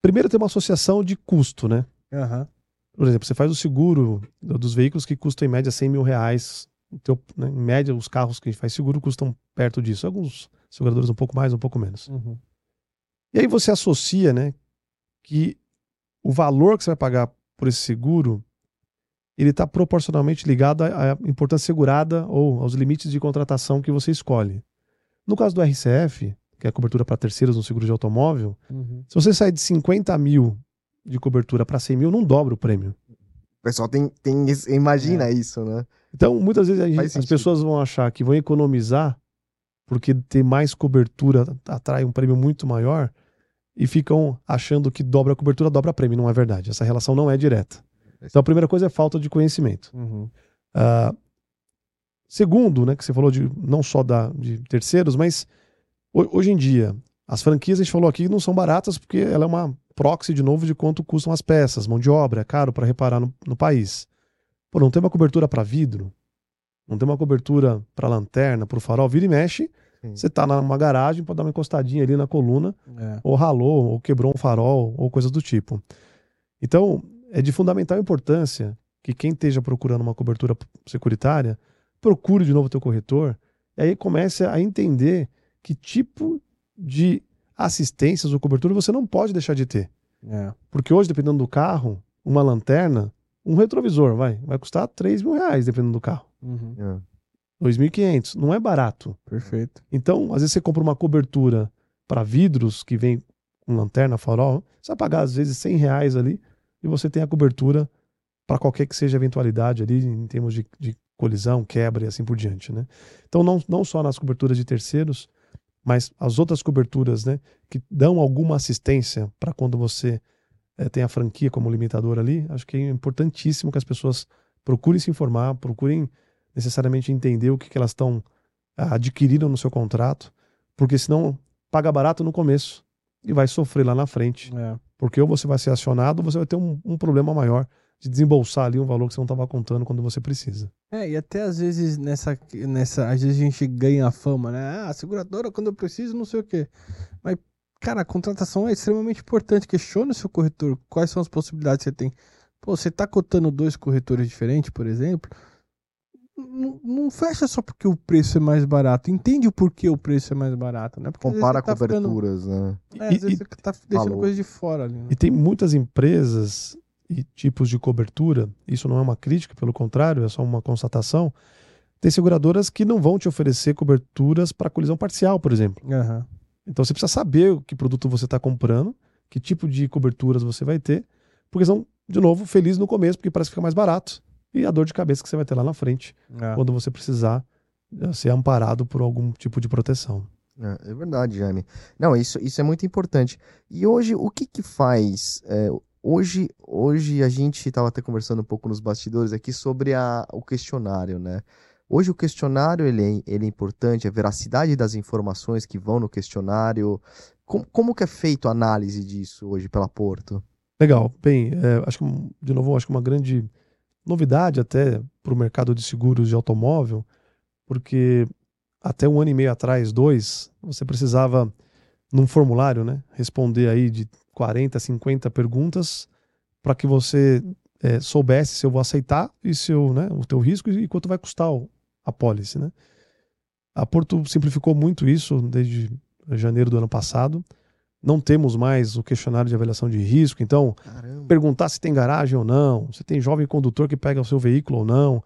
primeiro tem uma associação de custo, né? Aham. Por exemplo, você faz o seguro dos veículos que custam em média 100 mil reais. Então, né, em média, os carros que a gente faz seguro custam perto disso. Alguns seguradores um pouco mais, um pouco menos. Uhum. E aí você associa, né, que o valor que você vai pagar por esse seguro, ele está proporcionalmente ligado à à importância segurada ou aos limites de contratação que você escolhe. No caso do RCF, que é a cobertura para terceiros no seguro de automóvel, Uhum. se você sair de 50 mil de cobertura para 100 mil, não dobra o prêmio. O pessoal tem, tem imagina isso, né? Então, muitas vezes a gente- as pessoas vão achar que vão economizar porque ter mais cobertura atrai um prêmio muito maior e ficam achando que dobra a cobertura, dobra prêmio. Não é verdade. Essa relação não é direta. Então, a primeira coisa é falta de conhecimento. Uhum. Ah, segundo, né, que você falou de não só da, de terceiros, mas ho- hoje em dia, as franquias, a gente falou aqui, não são baratas porque ela é uma proxy, de novo, de quanto custam as peças, mão de obra, é caro para reparar no, no país. Pô, não tem uma cobertura para vidro, não tem uma cobertura para lanterna, para o farol, vira e mexe, Sim. você tá numa garagem, pode dar uma encostadinha ali na coluna, É. ou ralou, ou quebrou um farol, ou coisas do tipo. Então, é de fundamental importância que quem esteja procurando uma cobertura securitária procure de novo o teu corretor e aí comece a entender que tipo de assistências ou cobertura você não pode deixar de ter. É. Porque hoje, dependendo do carro, uma lanterna, um retrovisor, vai, vai custar 3 mil reais, dependendo do carro. Uhum. É. 2.500, não é barato. Perfeito. Então, às vezes você compra uma cobertura para vidros que vem com lanterna, farol, você vai pagar às vezes 100 reais ali e você tem a cobertura para qualquer que seja eventualidade ali em termos de, de colisão, quebra e assim por diante, né? Então, não, não só nas coberturas de terceiros, mas as outras coberturas, né, que dão alguma assistência para quando você eh, tem a franquia como limitador ali, acho que é importantíssimo que as pessoas procurem se informar, procurem necessariamente entender o que, que elas estão ah, adquiriram no seu contrato, porque senão paga barato no começo e vai sofrer lá na frente, É. porque ou você vai ser acionado ou você vai ter um, um problema maior de desembolsar ali um valor que você não estava contando quando você precisa. É, e até às vezes nessa, nessa. Às vezes a gente ganha a fama, né? Ah, seguradora quando eu preciso, não sei o quê. Mas, cara, a contratação é extremamente importante. Questione o seu corretor. Quais são as possibilidades que você tem. Pô, você tá cotando dois corretores diferentes, por exemplo. Não, não fecha só porque o preço é mais barato. Entende o porquê o preço é mais barato, né? Porque Compara tá ficando- coberturas, né? É, às E- vezes e- você tá deixando Valor. coisa de fora ali. Né? E tem muitas empresas e tipos de cobertura, isso não é uma crítica, pelo contrário, é só uma constatação. Tem seguradoras que não vão te oferecer coberturas para colisão parcial, por exemplo. Aham. Então você precisa saber o que produto você está comprando, que tipo de coberturas você vai ter, porque são, de novo, feliz no começo, porque parece que fica mais barato. E a dor de cabeça que você vai ter lá na frente, É. quando você precisar eh, ser amparado por algum tipo de proteção. É, é verdade, Jaime. Não, isso, isso é muito importante. E hoje, o que que faz? é, hoje, hoje a gente estava até conversando um pouco nos bastidores aqui sobre a, o questionário, né? Hoje o questionário ele é, ele é importante, a veracidade das informações que vão no questionário. Como, como que é feito a análise disso hoje pela Porto? Legal. Bem, eh, acho que, de novo, acho que uma grande novidade até para o mercado de seguros de automóvel, porque até um ano e meio atrás, dois, você precisava, num formulário, né, responder aí de 40, 50 perguntas para que você eh, soubesse se eu vou aceitar e se eu, né, o teu risco e quanto vai custar a pólice, né? A Porto simplificou muito isso desde janeiro do ano passado. Não temos mais o questionário de avaliação de risco, então Caramba. perguntar se tem garagem ou não, se tem jovem condutor que pega o seu veículo ou não,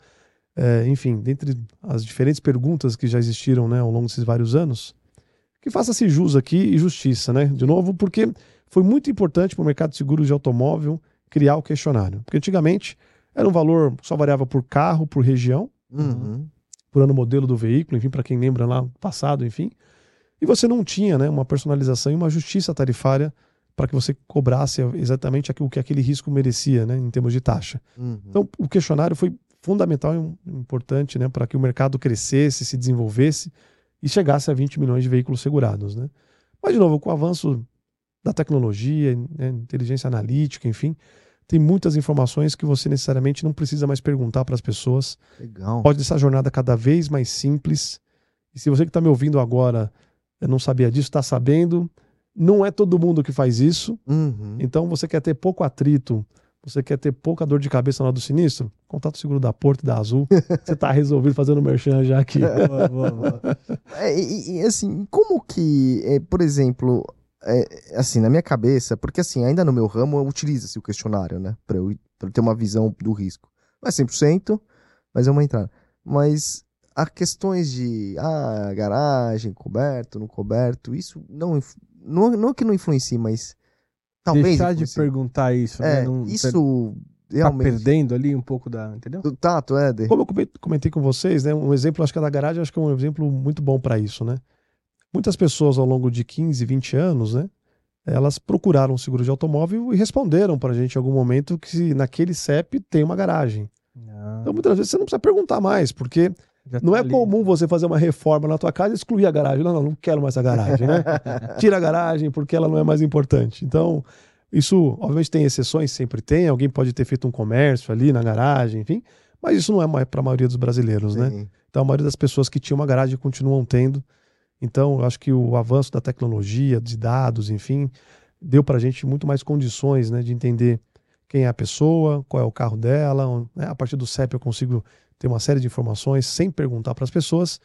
é, enfim, dentre as diferentes perguntas que já existiram né, ao longo desses vários anos, que faça-se jus aqui e justiça, né? De novo, porque foi muito importante para o mercado de seguros de automóvel criar o questionário. Porque antigamente era um valor que só variava por carro, por região, Uhum. por ano modelo do veículo, enfim, para quem lembra lá passado, enfim. E você não tinha né, uma personalização e uma justiça tarifária para que você cobrasse exatamente aquilo que aquele risco merecia, né, em termos de taxa. Uhum. Então, o questionário foi fundamental e importante né, para que o mercado crescesse, se desenvolvesse e chegasse a 20 milhões de veículos segurados. Né? Mas, de novo, com o avanço da tecnologia, né, inteligência analítica, enfim, tem muitas informações que você necessariamente não precisa mais perguntar para as pessoas Legal. pode deixar a jornada cada vez mais simples. E se você que está me ouvindo agora eh, não sabia disso, está sabendo. Não é todo mundo que faz isso. Uhum. Então, você quer ter pouco atrito, você quer ter pouca dor de cabeça na hora do sinistro? Contato seguro da Porto e da Azul. você tá resolvido fazendo merchan já aqui. Boa, boa, boa. É, e, e, assim, como que, é, por exemplo, é, assim, na minha cabeça, porque assim, ainda no meu ramo utiliza-se o questionário, né? Pra eu, pra eu ter uma visão do risco. Não é 100%, mas é uma entrada. Mas há questões de, ah, garagem, coberto, não coberto, isso não, não, não é que não influencia, mas talvez Deixar de influencie. perguntar isso, É, né? Não- isso tá realmente... perdendo ali um pouco da. Entendeu? Do tato, é, de... Como eu comen- comentei com vocês, né, um exemplo, acho que a da garagem, acho que é um exemplo muito bom para isso, né? Muitas pessoas ao longo de 15, 20 anos, né, elas procuraram um seguro de automóvel e responderam para a gente em algum momento que naquele CEP tem uma garagem. Então, muitas vezes você não precisa perguntar mais, porque Já não tá é ali. comum você fazer uma reforma na tua casa e excluir a garagem. Não, não, não quero mais a garagem, né? Tira a garagem porque ela não é mais importante. Então, isso, obviamente, tem exceções, sempre tem. Alguém pode ter feito um comércio ali na garagem, enfim. Mas isso não é para a maioria dos brasileiros, né? Sim. Então, a maioria das pessoas que tinham uma garagem continuam tendo. Então, eu acho que o avanço da tecnologia, de dados, enfim, deu para a gente muito mais condições né, de entender quem é a pessoa, qual é o carro dela. né? A partir do CEP eu consigo ter uma série de informações sem perguntar para as pessoas.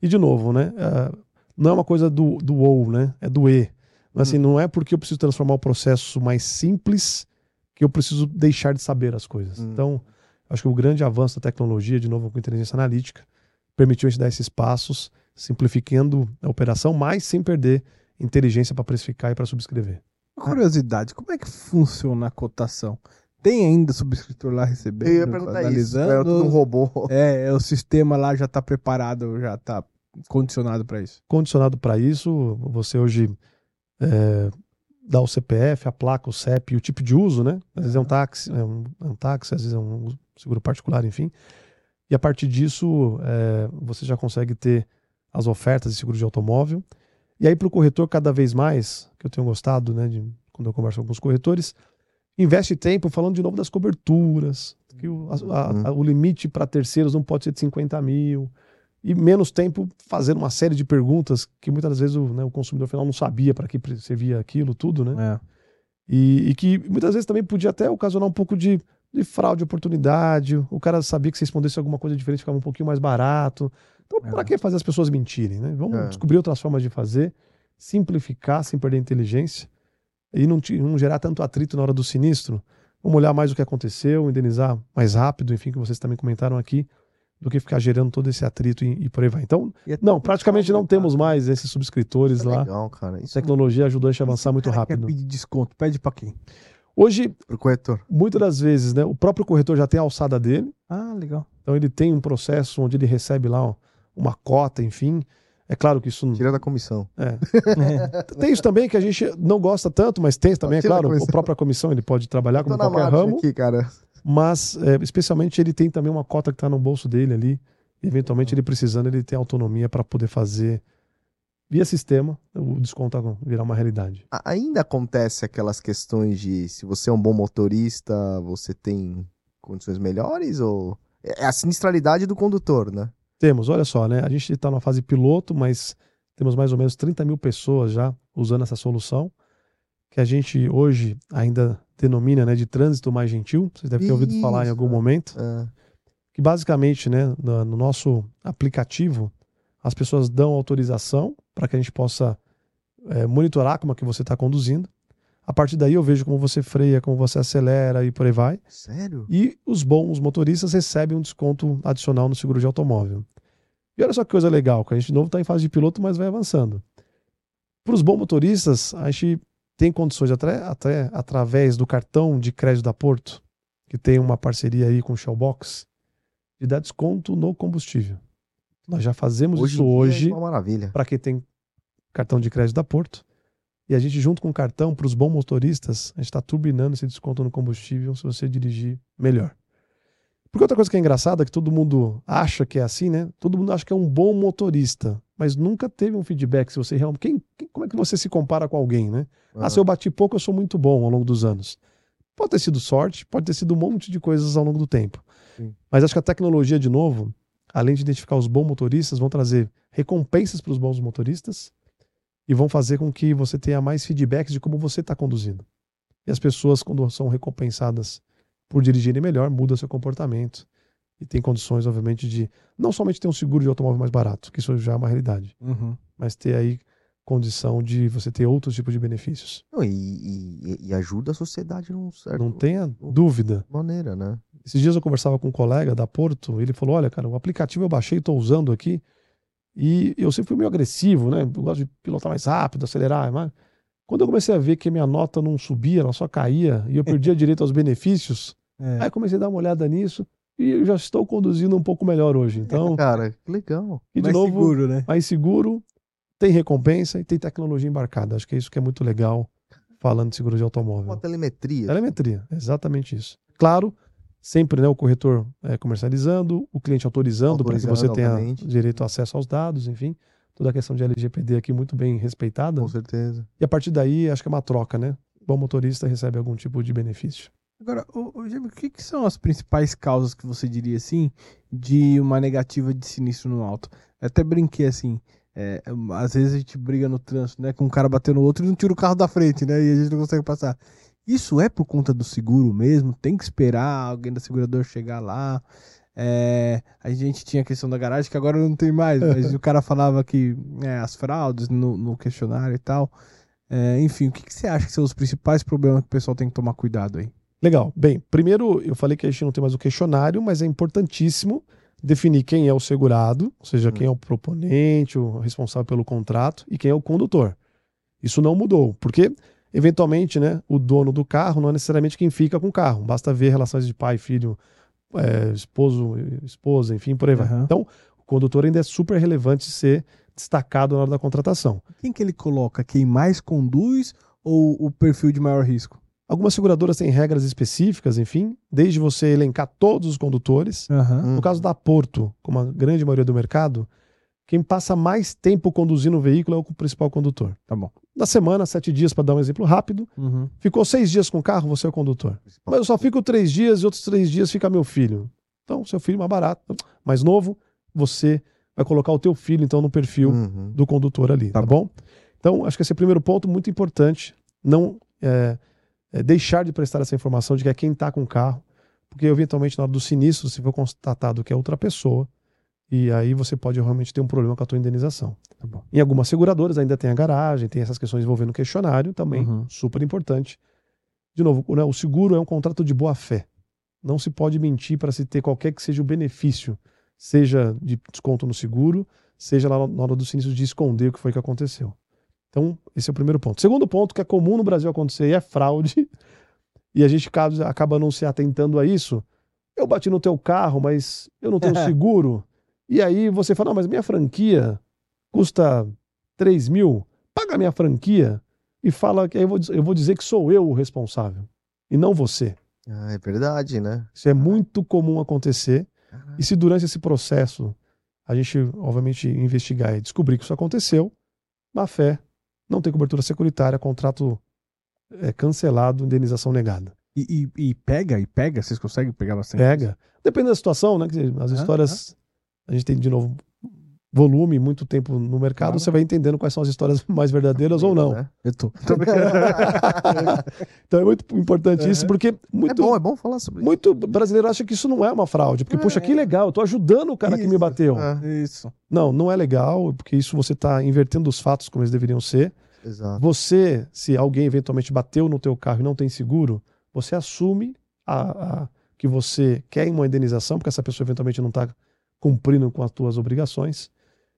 E, de novo, né, ah, não é uma coisa do, do ou, né? É do e. Mas, assim, não é porque eu preciso transformar o processo mais simples que eu preciso deixar de saber as coisas. Hum. Então, acho que o grande avanço da tecnologia, de novo com inteligência analítica, permitiu a gente dar esses passos, simplificando a operação, mas sem perder inteligência para precificar e para subscrever. Curiosidade, como é que funciona a cotação? Tem ainda subscritor lá recebendo, Eu ia perguntar isso. Era analisando? tudo um robô. É, é, o sistema lá já tá preparado, já tá condicionado para isso. Condicionado para isso, você hoje é, dá o CPF, a placa, o CEP o tipo de uso, né? Às vezes é um táxi, é um, é um táxi, às vezes é um seguro particular, enfim. E a partir disso, é, você já consegue ter as ofertas de seguro de automóvel. E aí, para o corretor, cada vez mais, que eu tenho gostado, né, de, quando eu converso com alguns corretores, investe tempo falando de novo das coberturas, que o, a- a- a- o limite para terceiros não pode ser de 50 mil, e menos tempo fazendo uma série de perguntas que muitas vezes o, né, o consumidor final não sabia para que servia aquilo, tudo, né? É. E, e que muitas vezes também podia até ocasionar um pouco de, de fraude de oportunidade. O cara sabia que se respondesse alguma coisa diferente ficava um pouquinho mais barato. Então, É. para que fazer as pessoas mentirem, né? Vamos É. descobrir outras formas de fazer, simplificar sem perder a inteligência e não, não gerar tanto atrito na hora do sinistro. Vamos olhar mais o que aconteceu, indenizar mais rápido, enfim, que vocês também comentaram aqui, do que ficar gerando todo esse atrito e, e por aí vai. Então, até não, o praticamente não temos mais esses subscritores é lá. legal, cara. É tecnologia ajudou a gente a avançar o muito rápido. Quer pedir desconto, pede pra quem? Hoje, pro corretor. muitas das vezes, né, o próprio corretor já tem a alçada dele, Ah, legal. então ele tem um processo onde ele recebe lá ó, uma cota, enfim. É claro que isso. Tira da comissão. É. Tem isso também que a gente não gosta tanto, mas tem também, é claro. A própria comissão ele pode trabalhar como na qualquer ramo, aqui, cara. mas é, especialmente ele tem também uma cota que está no bolso dele ali. Eventualmente, ele precisando, ele tem autonomia para poder fazer via sistema o desconto virar uma realidade. Ainda acontece aquelas questões de se você é um bom motorista, você tem condições melhores ou é a sinistralidade do condutor, né? Temos, olha só, né? A gente está na fase piloto, mas temos mais ou menos 30 mil pessoas já usando essa solução, que a gente hoje ainda denomina né, de trânsito mais gentil. Vocês devem ter ouvido falar em algum momento. É. Que basicamente, né, no, no nosso aplicativo, as pessoas dão autorização para que a gente possa é, monitorar como é que você está conduzindo. A partir daí eu vejo como você freia, como você acelera e por aí vai. Sério? E os bons motoristas recebem um desconto adicional no seguro de automóvel. E olha só que coisa legal, que a gente de novo está em fase de piloto, mas vai avançando. Para os bons motoristas, a gente tem condições até, até através do cartão de crédito da Porto, que tem uma parceria aí com o Shellbox, de dar desconto no combustível. Nós já fazemos Hoje isso dia hoje é para quem tem cartão de crédito da Porto. E a gente, junto com o cartão, para os bons motoristas, a gente está turbinando esse desconto no combustível se você dirigir melhor. Porque outra coisa que é engraçada é que todo mundo acha que é assim, né? Todo mundo acha que é um bom motorista, mas nunca teve um feedback se você realmente. Quem, quem- como é que você se compara com alguém, né? Ah, se eu bati pouco, eu sou muito bom ao longo dos anos. Pode ter sido sorte, pode ter sido um monte de coisas ao longo do tempo. Sim. Mas acho que a tecnologia, de novo, além de identificar os bons motoristas, vão trazer recompensas para os bons motoristas e vão fazer com que você tenha mais feedbacks de como você está conduzindo. E as pessoas, quando são recompensadas por dirigirem melhor, muda seu comportamento e tem condições, obviamente, de não somente ter um seguro de automóvel mais barato, que isso já é uma realidade, Uhum. mas ter aí condição de você ter outros tipos de benefícios. Não, e, e- e ajuda a sociedade num certo Não tenha dúvida. maneira, né? Esses dias eu conversava com um colega da Porto, ele falou: Olha, cara, o aplicativo eu baixei estou usando aqui. E eu sempre fui meio agressivo, né? Eu gosto de pilotar mais rápido, acelerar. Mas quando eu comecei a ver que a minha nota não subia, ela só caía, e eu perdia direito aos benefícios, É. aí comecei a dar uma olhada nisso e eu já estou conduzindo um pouco melhor hoje. Então, Cara, que legal. e de Mais novo, seguro, né? mais seguro, tem recompensa e tem tecnologia embarcada. Acho que é isso que é muito legal falando de seguro de automóvel. Uma telemetria. Telemetria, exatamente isso. Claro, sempre né, o corretor é, comercializando, o cliente autorizando para que você Autorizando, tenha obviamente. direito ao acesso aos dados, enfim. Toda a questão de LGPD aqui muito bem respeitada. Com certeza. E a partir daí, acho que é uma troca, né? Bom motorista recebe algum tipo de benefício. Agora, ô, ô, o que, que são as principais causas que você diria assim de uma negativa de sinistro no alto? Eu até brinquei assim. é, às vezes a gente briga no trânsito, né? Com um cara batendo no outro e não tira o carro da frente, né? E a gente não consegue passar. Isso é por conta do seguro mesmo? Tem que esperar alguém da seguradora chegar lá? É, a gente tinha a questão da garagem, que agora não tem mais, mas o cara falava que é, as fraudes no, no questionário e tal. É, enfim, o que, que você acha que são os principais problemas que o pessoal tem que tomar cuidado aí? Legal. Bem, primeiro eu falei que a gente não tem mais o questionário, mas é importantíssimo definir quem é o segurado, ou seja, Hum. quem é o proponente, o responsável pelo contrato e quem é o condutor. Isso não mudou, porque eventualmente, né, o dono do carro não é necessariamente quem fica com o carro. Basta ver relações de pai, filho, é, esposo, esposa, enfim, por aí vai. Aham. Então, o condutor ainda é super relevante ser destacado na hora da contratação. Quem que ele coloca? Quem mais conduz ou o perfil de maior risco? Algumas seguradoras têm regras específicas, enfim, desde você elencar todos os condutores, Aham. No caso da Porto, como a grande maioria do mercado, quem passa mais tempo conduzindo o veículo é o principal condutor. Tá bom. Na semana, sete dias, para dar um exemplo rápido, Uhum. ficou seis dias com o carro, você é o condutor. Mas eu só fico três dias e outros três dias fica meu filho. Então, seu filho mais barato, mais novo, você vai colocar o teu filho, então, no perfil Uhum. do condutor ali, tá, Tá bom? Então, acho que esse é o primeiro ponto muito importante, não é, é deixar de prestar essa informação de que é quem está com o carro, porque eventualmente na hora do sinistro, se for constatado que é outra pessoa, e aí você pode realmente ter um problema com a tua indenização. Tá. Em algumas seguradoras ainda tem a garagem, tem essas questões envolvendo o questionário também, Uhum. super importante. De novo, né, o seguro é um contrato de boa fé. Não se pode mentir para se ter qualquer que seja o benefício, seja de desconto no seguro, seja lá na hora do sinistro de esconder o que foi que aconteceu. Então, esse é o primeiro ponto. Segundo ponto, que é comum no Brasil acontecer, e é fraude, e a gente acaba não se atentando a isso. Eu bati no teu carro, mas eu não tenho seguro. E aí você fala, não, mas minha franquia custa 3 mil, paga a minha franquia e fala que aí eu vou, eu vou dizer que sou eu o responsável e não você. Ah, é verdade, né? Isso é muito comum acontecer. E se durante esse processo a gente, obviamente, investigar e descobrir que isso aconteceu, má fé, não tem cobertura securitária, contrato é cancelado, indenização negada. E, e- e pega, e pega? Vocês conseguem pegar bastante? Pega. Depende da situação, né? As histórias. A gente tem, de novo, volume, muito tempo no mercado, Claro. você vai entendendo quais são as histórias mais verdadeiras ou não. Né? Eu tô. tô. Então é muito importante isso, Uhum. porque É muito, bom, é bom falar sobre muito brasileiro acha que isso não é uma fraude. Porque, É. poxa, que legal, eu tô ajudando o cara que me Isso. bateu. É, Isso. Não, não é legal, porque isso você está invertendo os fatos como eles deveriam ser. exato. Você, se alguém eventualmente bateu no teu carro e não tem seguro, você assume a, a- que você quer uma indenização, porque essa pessoa eventualmente não está cumprindo com as tuas obrigações.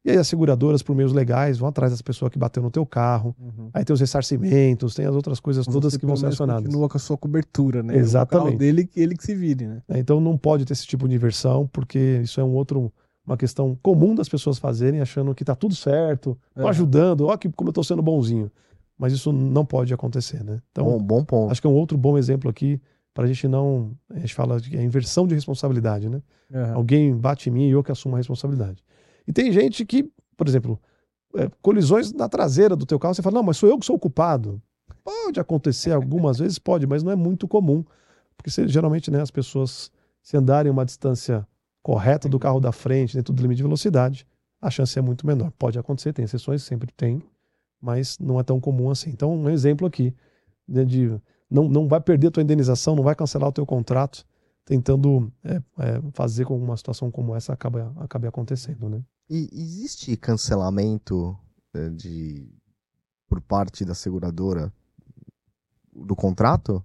E aí as seguradoras, por meios legais, vão atrás dessa pessoa que bateu no teu carro. Uhum. Aí tem os ressarcimentos, tem as outras coisas todas Você, que vão ser acionadas. Continua com a sua cobertura, né? Exatamente. O dele, ele que se vire, né? É, Então não pode ter esse tipo de inversão, porque isso é um outro, uma questão comum das pessoas fazerem, achando que está tudo certo, tô É. ajudando, ó, que como eu estou sendo bonzinho. Mas isso não pode acontecer, né? Então, Bom, bom ponto. acho que é um outro bom exemplo aqui para a gente não. A gente fala de é inversão de responsabilidade, né? Aham. Alguém bate em mim e eu que assumo a responsabilidade. E tem gente que, por exemplo, é, colisões na traseira do teu carro, você fala, não, mas sou eu que sou o culpado. Pode acontecer algumas vezes, pode, mas não é muito comum. Porque geralmente, né, as pessoas, se andarem uma distância correta do carro da frente, dentro do limite de velocidade, a chance é muito menor. Pode acontecer, tem exceções, sempre tem, mas não é tão comum assim. Então, um exemplo aqui né, de não, não vai perder a tua indenização, não vai cancelar o teu contrato, tentando é, é, fazer com que uma situação como essa acabe, acabe acontecendo, né? E existe cancelamento é, de por parte da seguradora do contrato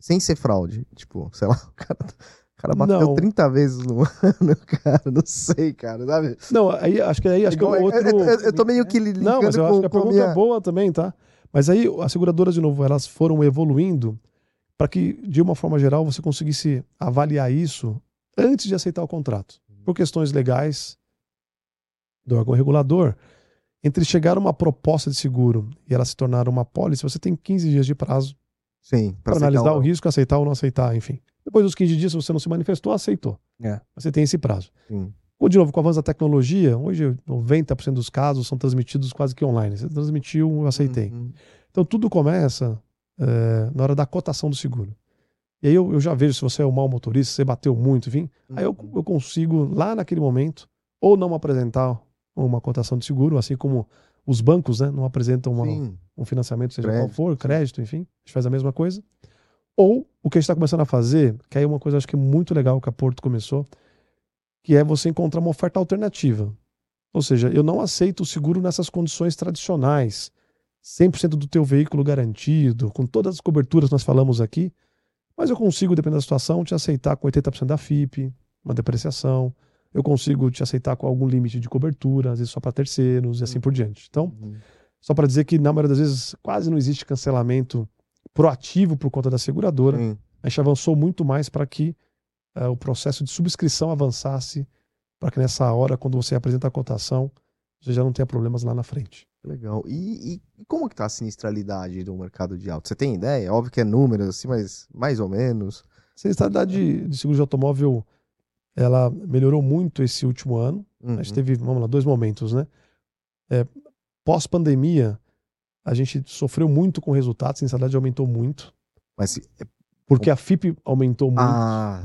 sem ser fraude? Tipo, sei lá, o cara, o cara bateu Não. 30 vezes no ano, cara, não sei, cara, sabe? Não, aí acho que aí acho que é Igual- outro. eu, eu- eu tô meio que linkando Não, mas eu com, acho que a pergunta minha... é boa também, tá? Mas aí as seguradoras, de novo, elas foram evoluindo para que, de uma forma geral, você conseguisse avaliar isso antes de aceitar o contrato. Por questões legais do órgão regulador, entre chegar uma proposta de seguro e ela se tornar uma pólice, você tem 15 dias de prazo Sim, para analisar o- o risco, aceitar ou não aceitar, enfim. Depois dos 15 dias, se você não se manifestou, aceitou. É. Você tem esse prazo. Sim. Ou, de novo, com o avanço da tecnologia, hoje 90% dos casos são transmitidos quase que online. Você transmitiu, eu aceitei. Uhum. Então tudo começa é, na hora da cotação do seguro. E aí eu, eu já vejo se você é um mau motorista, se você bateu muito, enfim. Aí eu, Uhum. eu consigo, lá naquele momento, ou não apresentar uma cotação de seguro, assim como os bancos né, não apresentam uma- um financiamento, seja qual Crédito, for, sim. crédito, enfim, a gente faz a mesma coisa. Ou o que a gente está começando a fazer, que aí é uma coisa acho que é muito legal que a Porto começou, que é você encontrar uma oferta alternativa. Ou seja, eu não aceito o seguro nessas condições tradicionais, 100% do teu veículo garantido, com todas as coberturas que nós falamos aqui, mas eu consigo, dependendo da situação, te aceitar com 80% da FIP, uma depreciação, eu consigo te aceitar com algum limite de cobertura, às vezes só para terceiros e assim por diante. Então, Uhum. só para dizer que, na maioria das vezes, quase não existe cancelamento proativo por conta da seguradora. Sim. A gente avançou muito mais para que eh, o processo de subscrição avançasse, para que nessa hora, quando você apresenta a cotação, você já não tenha problemas lá na frente. Legal. E, e- como que tá a sinistralidade do mercado de auto? Você tem ideia? Óbvio que é números, assim, mas mais ou menos. Sinistralidade de, de seguro de automóvel, ela melhorou muito esse último ano. A gente Uhum. teve, vamos lá, dois momentos, né? É, Pós-pandemia, a gente sofreu muito com o resultado, a sinistralidade aumentou muito, Mas se- porque a FIP aumentou muito. ah,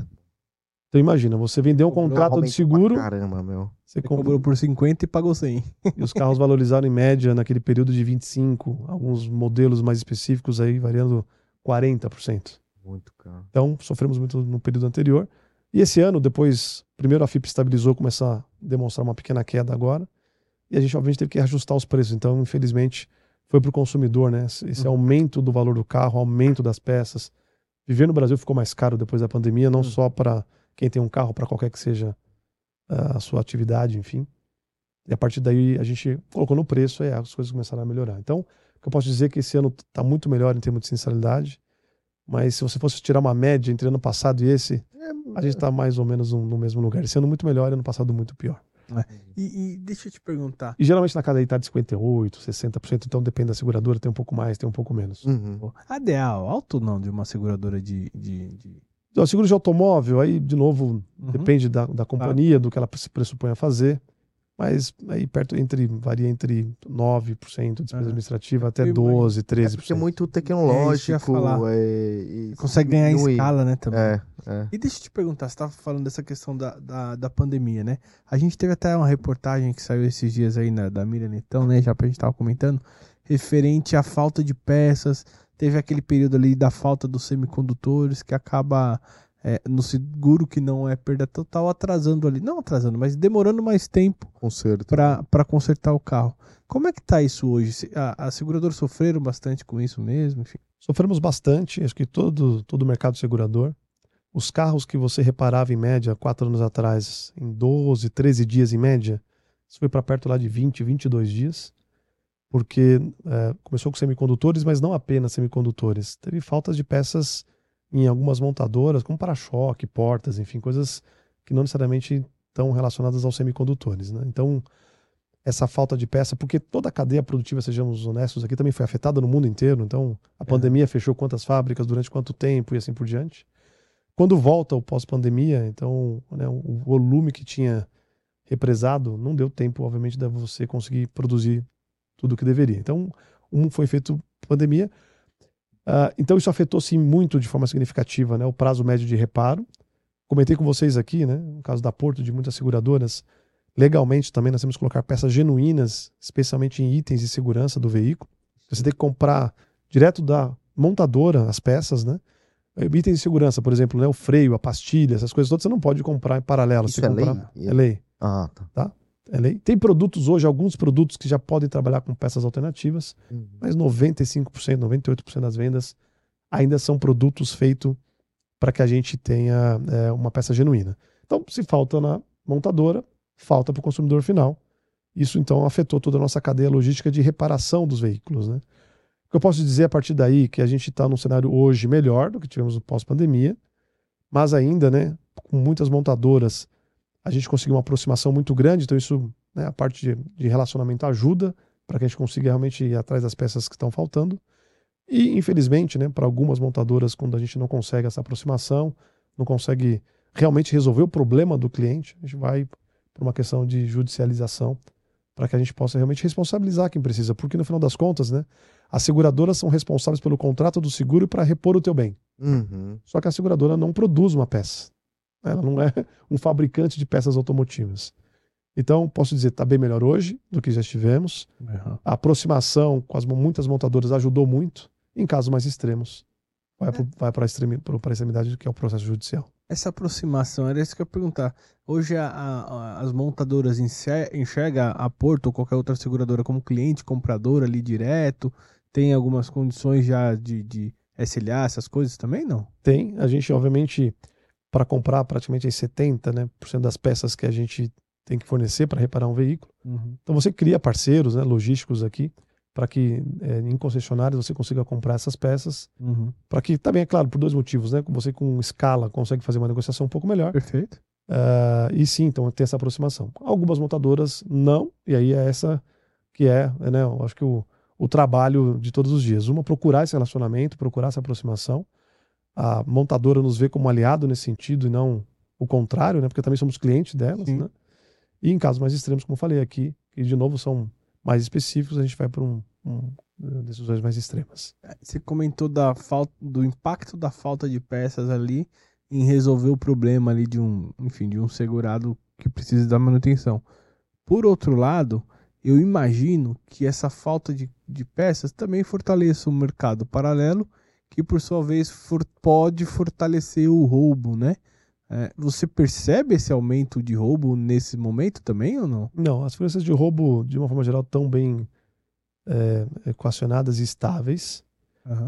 Então imagina, você vendeu um contrato de seguro, Caramba, meu. você Você comprou cobrou por 50 e pagou 100. e os carros valorizaram em média naquele período de 25, alguns modelos mais específicos aí variando 40%. Muito caro. Então, sofremos muito no período anterior. E esse ano, depois, primeiro a FIP estabilizou, começou a demonstrar uma pequena queda agora. E a gente, obviamente, teve que ajustar os preços. Então, infelizmente, foi para o consumidor, né? Esse Uhum. aumento do valor do carro, aumento das peças. Viver no Brasil ficou mais caro depois da pandemia, não Uhum. só para quem tem um carro, para qualquer que seja a sua atividade, enfim. E a partir daí, a gente colocou no preço e as coisas começaram a melhorar. Então, o que eu posso dizer é que esse ano está muito melhor em termos de sinceridade. Mas se você fosse tirar uma média entre ano passado e esse, a gente está mais ou menos no, mesmo lugar. Esse ano muito melhor e ano passado muito pior. E, e deixa eu te perguntar. E geralmente na cadeia está de 58%, 60%, então depende da seguradora, tem um pouco mais, tem um pouco menos. Uhum. A DA alto ou não de uma seguradora de. de, de- Então, seguro de automóvel, aí, de novo, Uhum. depende da, da companhia, do que ela se pressupõe a fazer. Mas aí perto entre, varia entre 9% de despesa Aham. administrativa até Eu imagino. 12%, É 13%. porque é muito É, isso tecnológico. falar. é, e- Consegue ganhar em escala, né? Também. É, é. E deixa eu te perguntar, você estava falando dessa questão da, da, da pandemia, né? A gente teve até uma reportagem que saiu esses dias aí na, da Miriam Netão, né? Já pra gente tava comentando, referente à falta de peças. Teve aquele período ali da falta dos semicondutores que acaba é, no seguro que não é perda total, atrasando ali. Não atrasando, mas demorando mais tempo para consertar o carro. Como é que tá isso hoje? A- As seguradoras sofreram bastante com isso mesmo? Enfim. Sofremos bastante, acho que todo, todo o mercado segurador. Os carros que você reparava em média quatro anos atrás, em 12, 13 dias em média, isso foi para perto lá de 20, 22 dias, porque é, começou com semicondutores, mas não apenas semicondutores. Teve faltas de peças em algumas montadoras, como para-choque, portas, enfim, coisas que não necessariamente estão relacionadas aos semicondutores. Né? Então, essa falta de peça, porque toda a cadeia produtiva, sejamos honestos aqui, também foi afetada no mundo inteiro. Então, a É. pandemia fechou quantas fábricas durante quanto tempo e assim por diante. Quando volta o pós-pandemia, então né, o volume que tinha represado não deu tempo, obviamente, de você conseguir produzir tudo o que deveria. Então, um foi feito pandemia. Ah, então, isso afetou sim muito de forma significativa né, o prazo médio de reparo. Comentei com vocês aqui, né, no caso da Porto, de muitas seguradoras, Legalmente também nós temos que colocar peças genuínas, especialmente em itens de segurança do veículo. Você tem que comprar direto da montadora as peças, né? Itens de segurança, por exemplo, né, o freio, a pastilha, essas coisas todas você não pode comprar em paralelo. Isso é comprar... lei? É lei. Ah, tá. É lei. Tem produtos hoje, alguns produtos que já podem trabalhar com peças alternativas, Uhum. mas 95%, 98% das vendas ainda são produtos feitos para que a gente tenha é, uma peça genuína. Então, se falta na montadora, falta para o consumidor final. Isso então afetou toda a nossa cadeia logística de reparação dos veículos. Né? O que eu posso dizer a partir daí que a gente está num cenário hoje melhor do que tivemos no pós-pandemia, mas ainda, né, com muitas montadoras, a gente conseguiu uma aproximação muito grande, então isso, né, a parte de, de relacionamento ajuda para que a gente consiga realmente ir atrás das peças que estão faltando. E, infelizmente, né, para algumas montadoras, quando a gente não consegue essa aproximação, não consegue realmente resolver o problema do cliente, a gente vai para uma questão de judicialização para que a gente possa realmente responsabilizar quem precisa, porque no final das contas, né, as seguradoras são responsáveis pelo contrato do seguro para repor o teu bem. Uhum. Só que a seguradora não produz uma peça. Ela não é um fabricante de peças automotivas. Então, posso dizer, está bem melhor hoje do que já estivemos. Uhum. A aproximação com as muitas montadoras ajudou muito. Em casos mais extremos, vai, vai para a extremidade, que é o processo judicial. Essa aproximação, era isso que eu ia perguntar. Hoje a- a- as montadoras enxer- enxergam a Porto ou qualquer outra seguradora como cliente, comprador ali direto? Tem algumas condições já de, de SLA, essas coisas também, não? Tem, a gente, obviamente, para comprar praticamente aí 70% né, por cento das peças que a gente tem que fornecer para reparar um veículo. Então você cria parceiros né, logísticos aqui para que eh, em concessionárias você consiga comprar essas peças Uhum. Para que, também é claro, por dois motivos, né? Você com escala consegue fazer uma negociação um pouco melhor. Perfeito. Ah, e sim, então tem essa aproximação. Algumas montadoras não, e aí é essa que é, né? Eu acho que o, o trabalho de todos os dias. Uma, procurar esse relacionamento, procurar essa aproximação. A montadora nos vê como aliado nesse sentido e não o contrário, né? Porque também somos clientes delas, Sim. né? E em casos mais extremos, como eu falei aqui, que de novo são mais específicos, a gente vai para um, um, decisões mais extremas. Você comentou da falta, do impacto da falta de peças ali em resolver o problema ali de um, enfim, de um segurado que precisa da manutenção. Por outro lado, eu imagino que essa falta de, de peças também fortaleça o mercado paralelo, que por sua vez for- pode fortalecer o roubo, né? É, você percebe esse aumento de roubo nesse momento também ou não? Não, as frequências de roubo, de uma forma geral, estão bem é, equacionadas e estáveis.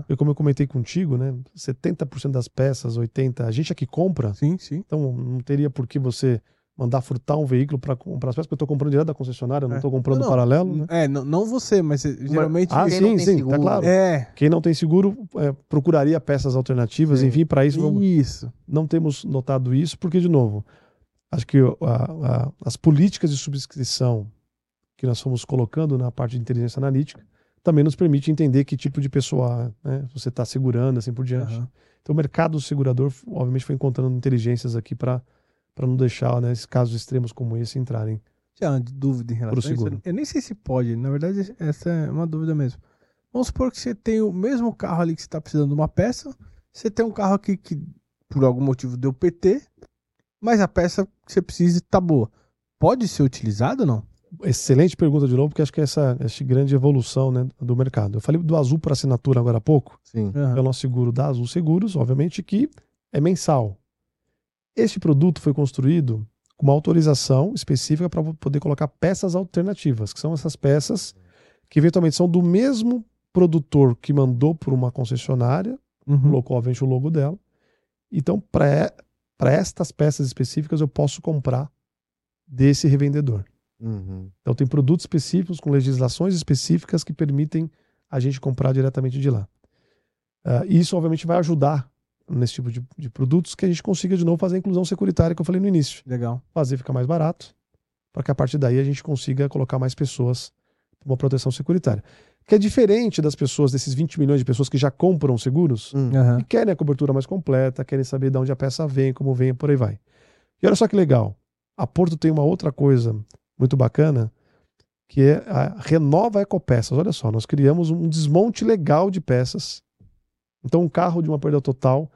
E como eu comentei contigo, né? 70% das peças, 80%, a gente aqui compra, Sim, sim. então não teria por que você mandar furtar um veículo para comprar as peças, porque eu estou comprando direto da concessionária, não É. estou comprando Não, não. paralelo. Né? É, não, não você, mas geralmente. Ah, quem sim, não tem sim, tá seguro. claro. É, Quem não tem seguro é, procuraria peças alternativas, Sim. enfim, para isso vamos- isso. não temos notado isso, porque, de novo, acho que a- a- as políticas de subscrição que nós fomos colocando na parte de inteligência analítica também nos permite entender que tipo de pessoa né, você está segurando, assim por diante. Aham. Então, o mercado segurador, obviamente, foi encontrando inteligências aqui para não deixar né, esses casos extremos como esse entrarem. Tinha uma dúvida em relação a isso. seguro. Eu nem sei se pode, na verdade, essa é uma dúvida mesmo. Vamos supor que você tem o mesmo carro ali que você está precisando de uma peça, você tem um carro aqui que por algum motivo deu PT, mas a peça que você precisa está boa. Pode ser utilizado ou não? Excelente pergunta de novo, porque acho que é essa, essa grande evolução né, do mercado. Eu falei do azul para assinatura agora há pouco. Sim. é o nosso seguro da Azul Seguros, obviamente que é mensal. Este produto foi construído com uma autorização específica para poder colocar peças alternativas, que são essas peças que eventualmente são do mesmo produtor que mandou por uma concessionária, Uhum. colocou obviamente o logo dela. Então, para estas peças específicas, eu posso comprar desse revendedor. Uhum. Então, tem produtos específicos com legislações específicas que permitem a gente comprar diretamente de lá. E isso, obviamente, vai ajudar nesse tipo de, de produtos que a gente consiga, de novo, fazer a inclusão securitária que eu falei no início. Legal. Fazer ficar mais barato, para que a partir daí a gente consiga colocar mais pessoas uma proteção securitária. Que é diferente das pessoas, desses 20 milhões de pessoas que já compram seguros, Hum. Aham. e querem a cobertura mais completa, querem saber de onde a peça vem, como vem, por aí vai. E olha só que legal. A Porto tem uma outra coisa muito bacana, que é a Renova Ecopeças. Olha só, nós criamos um desmonte legal de peças. Então, um carro de uma perda total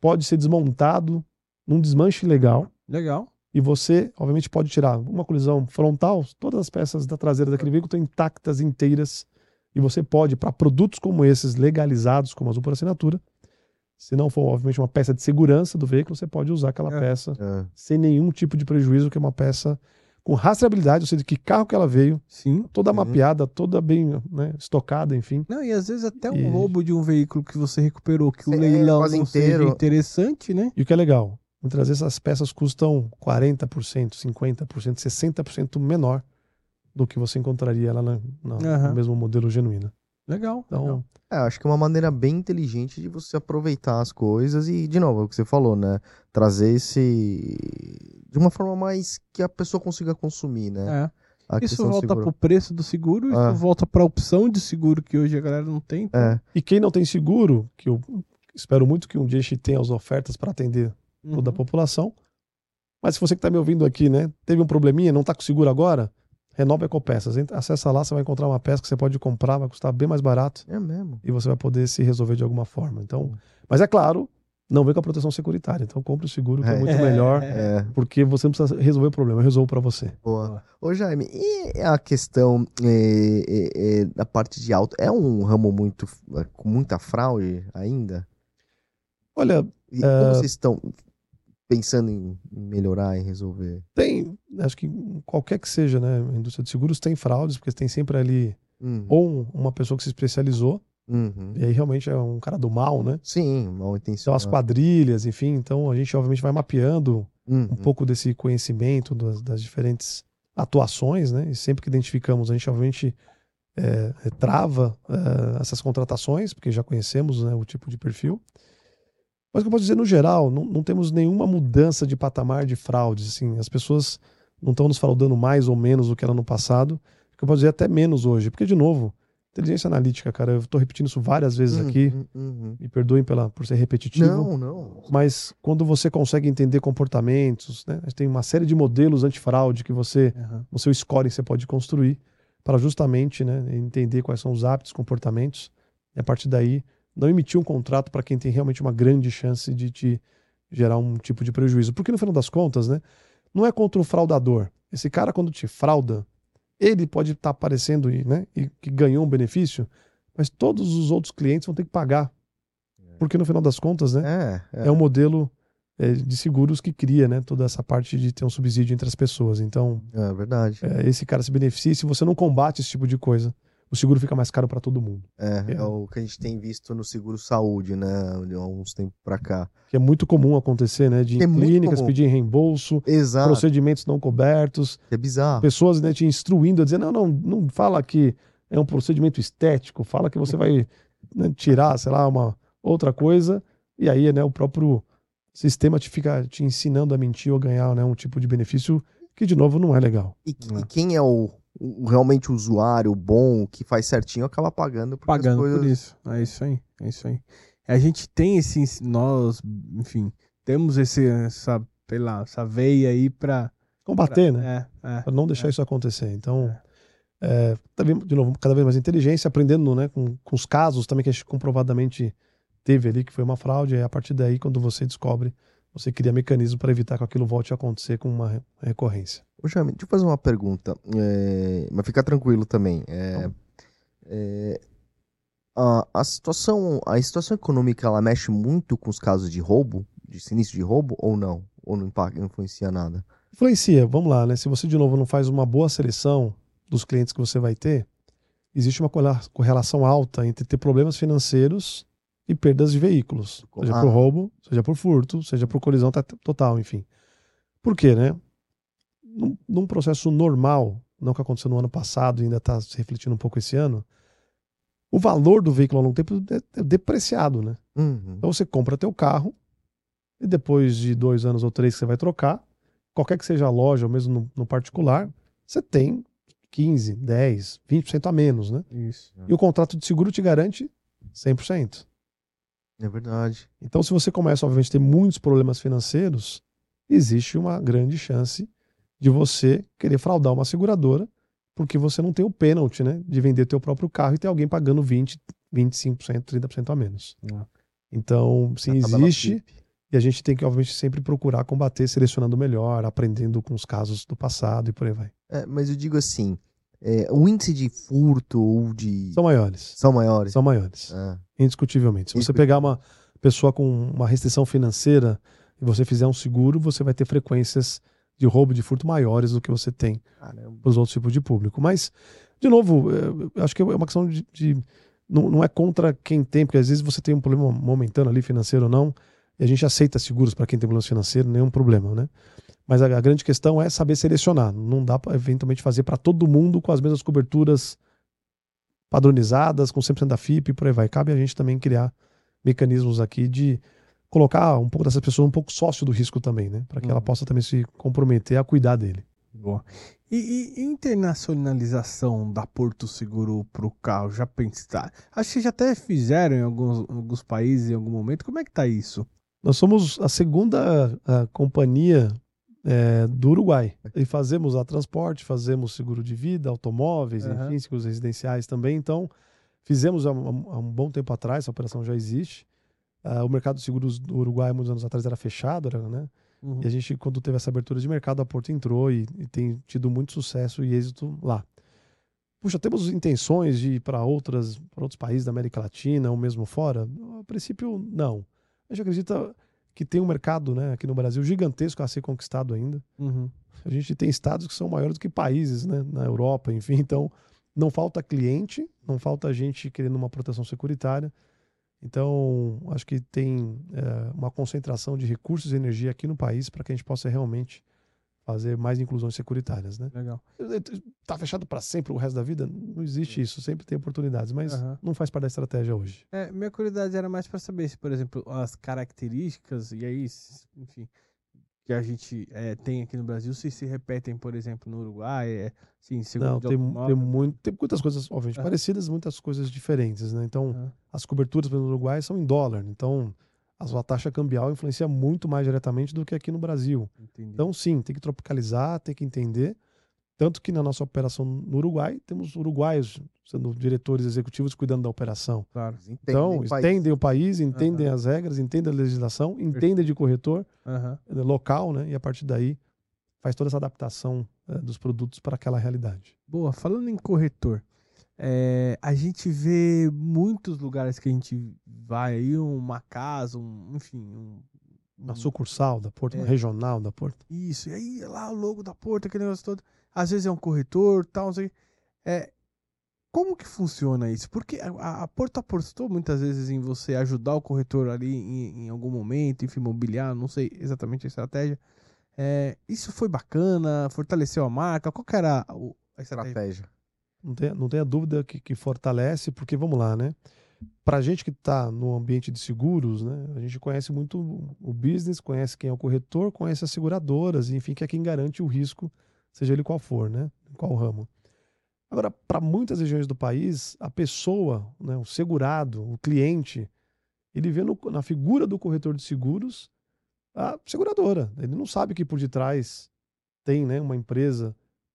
pode ser desmontado num desmanche legal. Legal. E você, obviamente, pode tirar uma colisão frontal, todas as peças da traseira daquele veículo estão intactas, inteiras. E você pode, para produtos como esses, legalizados, como Azul por assinatura, se não for, obviamente, uma peça de segurança do veículo, você pode usar aquela É. peça É. sem nenhum tipo de prejuízo, que é uma peça com rastreabilidade, ou seja, de que carro que ela veio, Sim. toda Uhum. mapeada, toda bem né, estocada, enfim. Não, e às vezes até um E- roubo de um veículo que você recuperou, que o É, leilão não inteiro. seja interessante, né? E o que é legal, muitas vezes as peças custam 40%, 50%, 60% menor do que você encontraria lá na, na- Aham. no mesmo modelo genuíno. Legal. Então, legal. É, acho que é uma maneira bem inteligente de você aproveitar as coisas e, de novo, é o que você falou, né? Trazer esse. de uma forma mais que a pessoa consiga consumir, né? É. A Isso volta seguro. pro preço do seguro, Ah. isso volta pra opção de seguro que hoje a galera não tem. então, É, e quem não tem seguro, que eu espero muito que um dia a gente tenha as ofertas para atender uhum. toda a população. Mas se você que está me ouvindo aqui, né, teve um probleminha, não está com seguro agora, renova a Ecopeças. Acessa lá, você vai encontrar uma peça que você pode comprar, vai custar bem mais barato é mesmo. e você vai poder se resolver de alguma forma. Então, mas é claro, não vem com a proteção securitária. Então compre o seguro que é, É. muito melhor, É, porque você não precisa resolver o problema, eu resolvo para você. boa. Ô, Jaime, e a questão é, é, é, da parte de auto? É um ramo muito. é, com muita fraude ainda? Olha, E É. como vocês estão pensando em melhorar e resolver? tem, acho que qualquer que seja, né, a indústria de seguros tem fraudes, porque tem sempre ali Uhum. ou um- uma pessoa que se especializou, Uhum. e aí realmente é um cara do mal, né? Sim, mal São intencionado. as quadrilhas, enfim. Então a gente obviamente vai mapeando Uhum. um pouco desse conhecimento das, das diferentes atuações, né? E sempre que identificamos, a gente obviamente é, trava é, essas contratações, porque já conhecemos né, o tipo de perfil. Mas o que eu posso dizer, no geral, não, não temos nenhuma mudança de patamar de fraudes. Assim, as pessoas não estão nos fraudando mais ou menos do que era no passado. O que eu posso dizer até menos hoje. Porque, de novo, inteligência analítica, cara, eu estou repetindo isso várias vezes aqui. Uhum, uhum. Me perdoem pela, por ser repetitivo. Não, não. Mas quando você consegue entender comportamentos, né? Tem uma série de modelos antifraude que você, Aham. no seu scoring, você pode construir para justamente né, entender quais são os hábitos, comportamentos, e a partir daí não emitir um contrato para quem tem realmente uma grande chance de te gerar um tipo de prejuízo. Porque no final das contas, né, não é contra o fraudador. Esse cara, quando te frauda, ele pode estar aparecendo e, né, e que ganhou um benefício, mas todos os outros clientes vão ter que pagar. Porque no final das contas, né, É, é. é um modelo é, de seguros que cria né, toda essa parte de ter um subsídio entre as pessoas. Então, É verdade. é, esse cara se beneficia. e Se você não combate esse tipo de coisa, o seguro fica mais caro para todo mundo. É, É. é o que a gente tem visto no seguro saúde, né? De uns tempos pra cá. Que é muito comum acontecer, né? De É clínicas pedirem reembolso, Exato. procedimentos não cobertos, É bizarro. pessoas né, te instruindo a dizer: não, não, não fala que é um procedimento estético, fala que você vai né, tirar, sei lá, uma outra coisa, e aí né, o próprio sistema te fica te ensinando a mentir ou ganhar né, um tipo de benefício que, de novo, não é legal. E, É. e quem é o- realmente o usuário bom, que faz certinho, acaba pagando as Pagando coisas... por isso. É isso aí. É isso aí. A gente tem esse. Nós, enfim, temos esse, essa, sei lá, essa veia aí pra. Combater, pra- né? É, é. Para não deixar isso acontecer. Então, é, tá vendo, de novo, cada vez mais inteligência, aprendendo né, com, com os casos também que a gente comprovadamente teve ali, que foi uma fraude, e a partir daí, quando você descobre, você cria mecanismo para evitar que aquilo volte a acontecer com uma re- recorrência. Ô, Jaime, deixa eu fazer uma pergunta. É, mas fica tranquilo também. É, é, a, a situação, a situação econômica, ela mexe muito com os casos de roubo, de sinistro de roubo, ou não? Ou não, impacta, não influencia nada? Influencia, vamos lá, né? Se você, de novo, não faz uma boa seleção dos clientes que você vai ter, existe uma correla- correlação alta entre ter problemas financeiros e perdas de veículos, seja Ah. por roubo, seja por furto, seja por colisão ta- total, enfim. Por quê, né? Num, num processo normal, não que aconteceu no ano passado e ainda está se refletindo um pouco esse ano, o valor do veículo ao longo tempo é, é depreciado, né? Uhum. Então você compra teu carro e depois de dois anos ou três que você vai trocar, qualquer que seja a loja ou mesmo no, no particular, você tem 15, 10, 20% a menos, né? Isso. E o contrato de seguro te garante 100%. É verdade. Então, se você começa, obviamente, a ter muitos problemas financeiros, existe uma grande chance de você querer fraudar uma seguradora, porque você não tem o pênalti, né? De vender teu próprio carro e ter alguém pagando 20, 25%, 30% a menos. É. Então, sim, existe. E a gente tem que, obviamente, sempre procurar combater, selecionando melhor, aprendendo com os casos do passado e por aí vai. É, mas eu digo assim, é, o índice de furto ou de... São maiores. São maiores? São maiores. Ah, Indiscutivelmente. Se você pegar uma pessoa com uma restrição financeira e você fizer um seguro, você vai ter frequências de roubo, de furto maiores do que você tem para os outros tipos de público. Mas, de novo, eh, acho que é uma questão de. de- não, não é contra quem tem, porque às vezes você tem um problema momentâneo ali, financeiro ou não, e a gente aceita seguros para quem tem problema financeiro, nenhum problema, né? Mas a, a grande questão é saber selecionar. Não dá para eventualmente fazer para todo mundo com as mesmas coberturas padronizadas, com 100% da FIP e por aí vai. Cabe a gente também criar mecanismos aqui de colocar um pouco dessas pessoas um pouco sócio do risco também, né? Para que ela Uhum. possa também se comprometer a cuidar dele. Boa. E, e internacionalização da Porto Seguro para o carro, já pensaram? Acho que já até fizeram em alguns, alguns países em algum momento. Como é que tá isso? Nós somos a segunda ah, companhia eh, do Uruguai. E fazemos a transporte, fazemos seguro de vida, automóveis, Aham. enfim, seguros residenciais também. Então, fizemos há, há um bom tempo atrás, essa operação já existe. Ah, o mercado de seguros do Uruguai, muitos anos atrás, era fechado, era, né? Uhum. E a gente, quando teve essa abertura de mercado, a Porto entrou e, e tem tido muito sucesso e êxito lá. Puxa, temos intenções de ir para outras, para outros países da América Latina ou mesmo fora? A princípio, não. A gente acredita que tem um mercado, né, aqui no Brasil gigantesco a ser conquistado ainda. Uhum. A gente tem estados que são maiores do que países, né, na Europa, enfim. Então, não falta cliente, não falta gente querendo uma proteção securitária. Então, acho que tem é, uma concentração de recursos e energia aqui no país para que a gente possa realmente fazer mais inclusões securitárias, né? Legal. Tá fechado para sempre o resto da vida? Não existe isso, sempre tem oportunidades, mas Aham. não faz parte da estratégia hoje. É, minha curiosidade era mais para saber se, por exemplo, as características, e aí, enfim, que a gente é, tem aqui no Brasil, se se repetem, por exemplo, no Uruguai, é, sim, seguro Não, tem, tem, muito, tem muitas coisas, obviamente, Aham. parecidas, muitas coisas diferentes, né? Então, Aham. as coberturas pelo Uruguai são em dólar, então a sua taxa cambial influencia muito mais diretamente do que aqui no Brasil. Entendi. Então, sim, tem que tropicalizar, tem que entender. Tanto que na nossa operação no Uruguai, temos uruguaios sendo diretores executivos cuidando da operação. claro. Entendem Então, o entendem o país, entendem Aham. as regras, entendem a legislação, entendem de corretor eh, local, né? E a partir daí faz toda essa adaptação eh, dos produtos para aquela realidade. Boa, falando em corretor, é, a gente vê muitos lugares que a gente vai aí, uma casa, um, enfim, um, Uma um- sucursal da Porto, uma É. regional da Porto. Isso, e aí lá o logo da Porto, aquele negócio todo. Às vezes é um corretor, tal, não sei. É, como que funciona isso? Porque a, a- a Porto apostou muitas vezes em você ajudar o corretor ali em, em algum momento, enfim, mobiliar, não sei exatamente a estratégia. É, isso foi bacana, fortaleceu a marca. Qual que era o- a estratégia? Estratégia. Não tenha, não tenha dúvida que, que fortalece, porque vamos lá, né? Para gente que está no ambiente de seguros, né? A gente conhece muito o business, conhece quem é o corretor, conhece as seguradoras, enfim, que é quem garante o risco, seja ele qual for, né? Em qual ramo. Agora, para muitas regiões do país, a pessoa, né, o segurado, o cliente, ele vê no- na figura do corretor de seguros a seguradora. Ele não sabe que por detrás tem né, uma empresa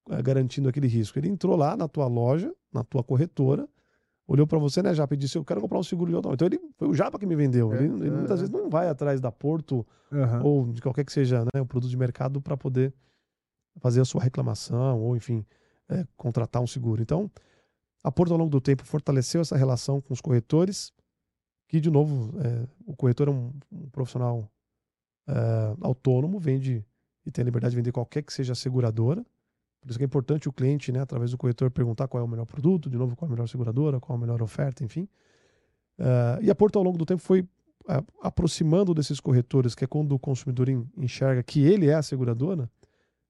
eh, garantindo aquele risco. Ele entrou lá na tua loja, na tua corretora, olhou para você, né, Japa, e disse: Eu quero comprar um seguro de automóvel. Então ele foi o Japa que me vendeu. É, Ele, ele muitas é. vezes não vai atrás da Porto Aham. ou de qualquer que seja né, o produto de mercado para poder fazer a sua reclamação ou, enfim, eh, contratar um seguro. Então, a Porto, ao longo do tempo, fortaleceu essa relação com os corretores, que, de novo, eh, o corretor é um, um profissional eh, autônomo, vende e tem a liberdade de vender qualquer que seja a seguradora. Por isso que é importante o cliente, né, através do corretor, perguntar qual é o melhor produto, de novo, qual é a melhor seguradora, qual é a melhor oferta, enfim. Eh, e a Porto, ao longo do tempo, foi eh, aproximando desses corretores, que é quando o consumidor en- enxerga que ele é a seguradora,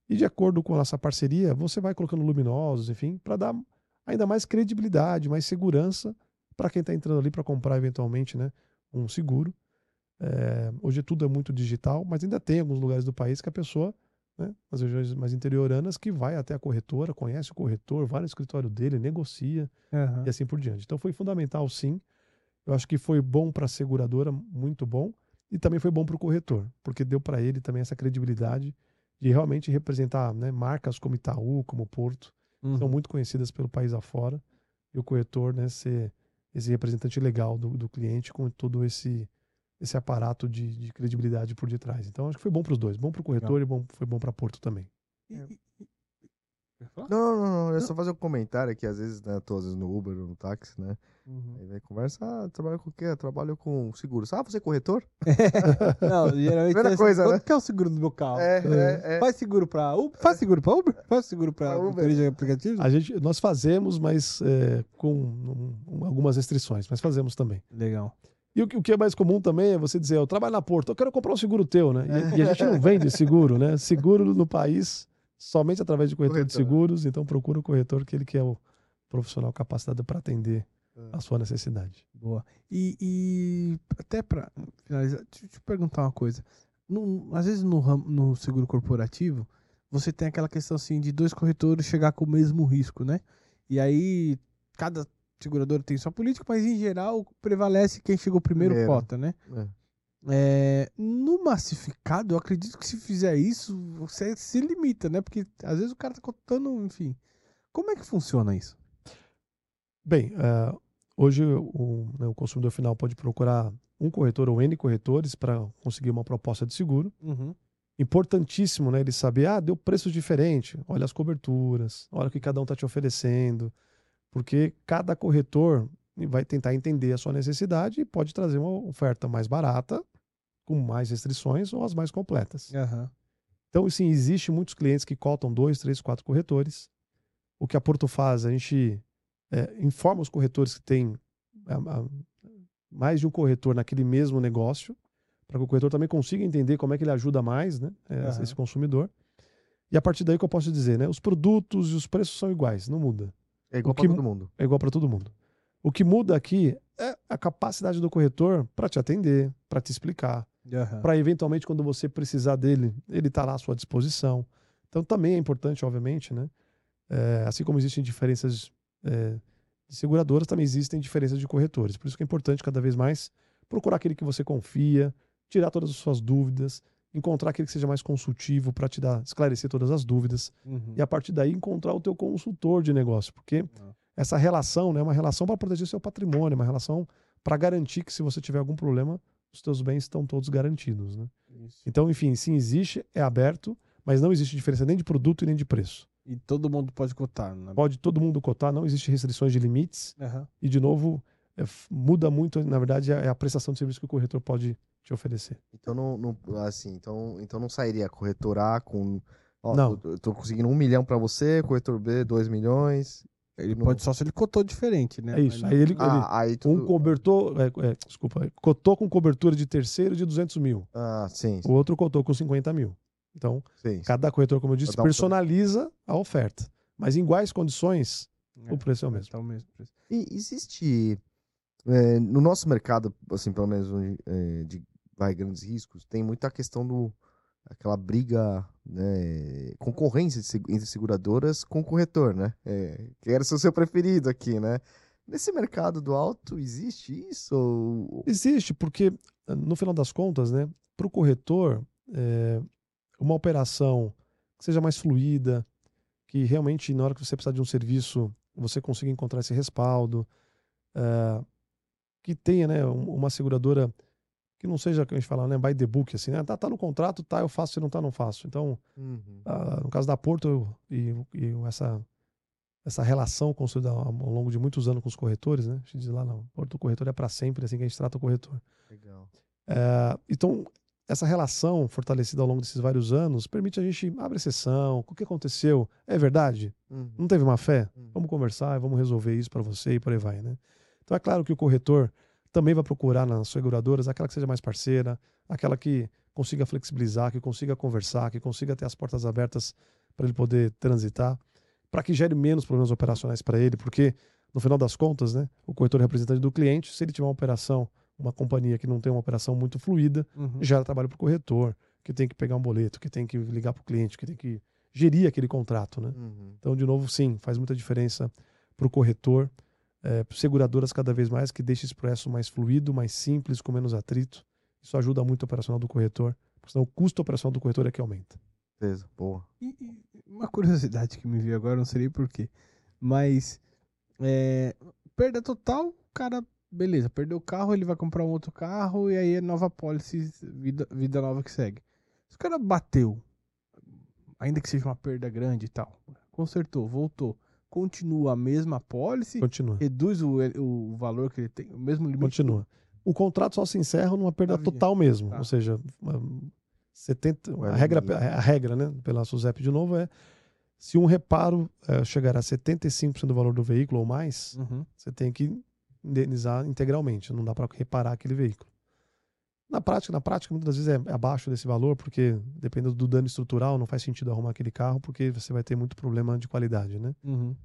e de acordo com essa parceria, você vai colocando luminosos, enfim, para dar ainda mais credibilidade, mais segurança para quem está entrando ali para comprar eventualmente né, um seguro. É, hoje tudo é muito digital, mas ainda tem alguns lugares do país que a pessoa, né, nas regiões mais interioranas, que vai até a corretora, conhece o corretor, vai no escritório dele, negocia Aham. e assim por diante. Então foi fundamental, sim. Eu acho que foi bom para a seguradora, muito bom, e também foi bom para o corretor, porque deu para ele também essa credibilidade de realmente representar né, marcas como Itaú, como Porto, que são Uhum. muito conhecidas pelo país afora, e o corretor né, ser esse representante legal do, do cliente com todo esse esse aparato de, de credibilidade por detrás. Então acho que foi bom para os dois, bom para o corretor e bom, foi bom para Porto também. Falar? Não, não, não, é só fazer um comentário que às vezes, né, tô às vezes no Uber ou no táxi, né? Uhum. Aí vai conversa, ah, trabalha com o quê? Trabalho com seguros. Ah, você é corretor? Não, geralmente Primeira é coisa, quanto né? que é o seguro do meu carro? É, é, é. Faz seguro pra Uber? Faz seguro pra Uber? Faz seguro pra Uber. motorista de aplicativo? A gente, nós fazemos, mas é, com um- um- algumas restrições, mas fazemos também. Legal. E o que, é mais comum também é você dizer, eu trabalho na Porto, eu quero comprar um seguro teu, né? E, e a gente não vende seguro, né? Seguro no país somente através de corretor, de Corretor. seguros, então procura o corretor que ele que é o profissional capacitado para atender É. a sua necessidade. Boa. E, e até pra finalizar, deixa eu te perguntar uma coisa. No- às vezes no, no seguro corporativo, você tem aquela questão assim de dois corretores chegar com o mesmo risco, né? E aí cada seguradora tem sua política, mas em geral prevalece quem chegou primeiro, Primeiro. cota, né? É. É, no massificado, eu acredito que se fizer isso, você se limita, né? Porque às vezes o cara tá contando, enfim. Como é que funciona isso? Bem, eh, hoje o, né, o consumidor final pode procurar um corretor ou N corretores para conseguir uma proposta de seguro. Uhum. Importantíssimo, né? Ele saber, ah, deu preço diferente, olha as coberturas, olha o que cada um está te oferecendo, porque cada corretor vai tentar entender a sua necessidade e pode trazer uma oferta mais barata, com mais restrições ou as mais completas. Aham. Então, sim, existe muitos clientes que cotam dois, três, quatro corretores. O que a Porto faz, a gente é, informa os corretores que tem a- a- mais de um corretor naquele mesmo negócio, para que o corretor também consiga entender como é que ele ajuda mais né, é, Aham. esse consumidor. E a partir daí que eu posso dizer, né? Os produtos e os preços são iguais, não muda. É igual que- todo mundo. É igual para todo mundo. O que muda aqui é a capacidade do corretor para te atender, para te explicar, Aham. para eventualmente quando você precisar dele, ele está lá à sua disposição. Então também é importante, obviamente, né? É, assim como existem diferenças é, de seguradoras, também existem diferenças de corretores. Por isso que é importante cada vez mais procurar aquele que você confia, tirar todas as suas dúvidas, encontrar aquele que seja mais consultivo para te dar, esclarecer todas as dúvidas Uhum. e a partir daí encontrar o teu consultor de negócio, porque Ah. essa relação né, é uma relação para proteger o seu patrimônio, é uma relação para garantir que se você tiver algum problema, os teus bens estão todos garantidos. Né? Isso. Então, enfim, sim, existe, é aberto, mas não existe diferença nem de produto e nem de preço. E todo mundo pode cotar, né? Pode todo mundo cotar, não existe restrições de limites Aham. e, de novo, é, muda muito, na verdade, é a prestação de serviço que o corretor pode te oferecer. Então não, não- assim, então, então não sairia corretor A com. Ó, Não. Eu, eu tô conseguindo um milhão pra você, corretor B, dois milhões. Ele Não. pode só se ele cotou diferente, né? É isso. Mas Aí ele, ele- Ah, aí tudo. um cobertor, é, é, desculpa, cotou com cobertura de terceiro de 200 mil, Ah, sim, o outro cotou com 50 mil. Então, sim. cada corretor, como eu disse, um- personaliza a oferta. Mas em iguais condições, É, o preço é o mesmo. tá o mesmo preço. E existe é, no nosso mercado, assim, pelo menos é, de vai, grandes riscos, tem muita questão do aquela briga, né, concorrência entre seguradoras com o corretor, né? É, que era o seu preferido aqui, né? Nesse mercado do alto existe isso? Ou... Existe, porque no final das contas, né, para o corretor, é, uma operação que seja mais fluida, que realmente na hora que você precisar de um serviço, você consiga encontrar esse respaldo, é, que tenha né, um- uma seguradora que não seja, que a gente fala, né, by the book, assim, né, tá, tá no contrato, tá, eu faço, se não tá, não faço. Então, Uhum. ah, no caso da Porto eu- e, e essa, essa relação construída ao longo de muitos anos com os corretores, né, a gente diz lá, não, Porto corretor é para sempre, assim que a gente trata o corretor. Legal. É, então, essa relação fortalecida ao longo desses vários anos permite a gente abrir sessão. O que aconteceu? É verdade? Uhum. Não teve má fé? Uhum. Vamos conversar vamos resolver isso para você e por aí vai, né? Então é claro que o corretor também vai procurar nas seguradoras aquela que seja mais parceira, aquela que consiga flexibilizar, que consiga conversar, que consiga ter as portas abertas para ele poder transitar, para que gere menos problemas operacionais para ele, porque no final das contas, né, o corretor é representante do cliente, se ele tiver uma operação, uma companhia que não tem uma operação muito fluida, Uhum. gera trabalho para o corretor, que tem que pegar um boleto, que tem que ligar para o cliente, que tem que gerir aquele contrato, né? Uhum. Então, de novo, sim, faz muita diferença para o corretor, é, seguradoras cada vez mais que deixem esse processo mais fluido, mais simples, com menos atrito. Isso ajuda muito o operacional do corretor, porque senão o custo operacional do corretor é que aumenta. Beleza, boa. E, e uma curiosidade que me veio agora, não sei nem porquê. Mas, é, perda total, o cara beleza, perdeu o carro, ele vai comprar um outro carro e aí é nova policy, vida, vida nova que segue. Se o cara bateu, ainda que seja uma perda grande e tal, consertou, voltou, continua a mesma policy, Continua. reduz o, o valor que ele tem, o mesmo limite. Continua. O contrato só se encerra numa perda total mesmo. Tá. Ou seja, um, 70, O a, regra, a regra, né, pela SUSEP de novo, é se um reparo eh, chegar a 75% do valor do veículo ou mais, Uhum. você tem que indenizar integralmente. Não dá para reparar aquele veículo. Na prática, na prática, muitas vezes é abaixo desse valor, porque dependendo do dano estrutural, não faz sentido arrumar aquele carro, porque você vai ter muito problema de qualidade, né? Uhum.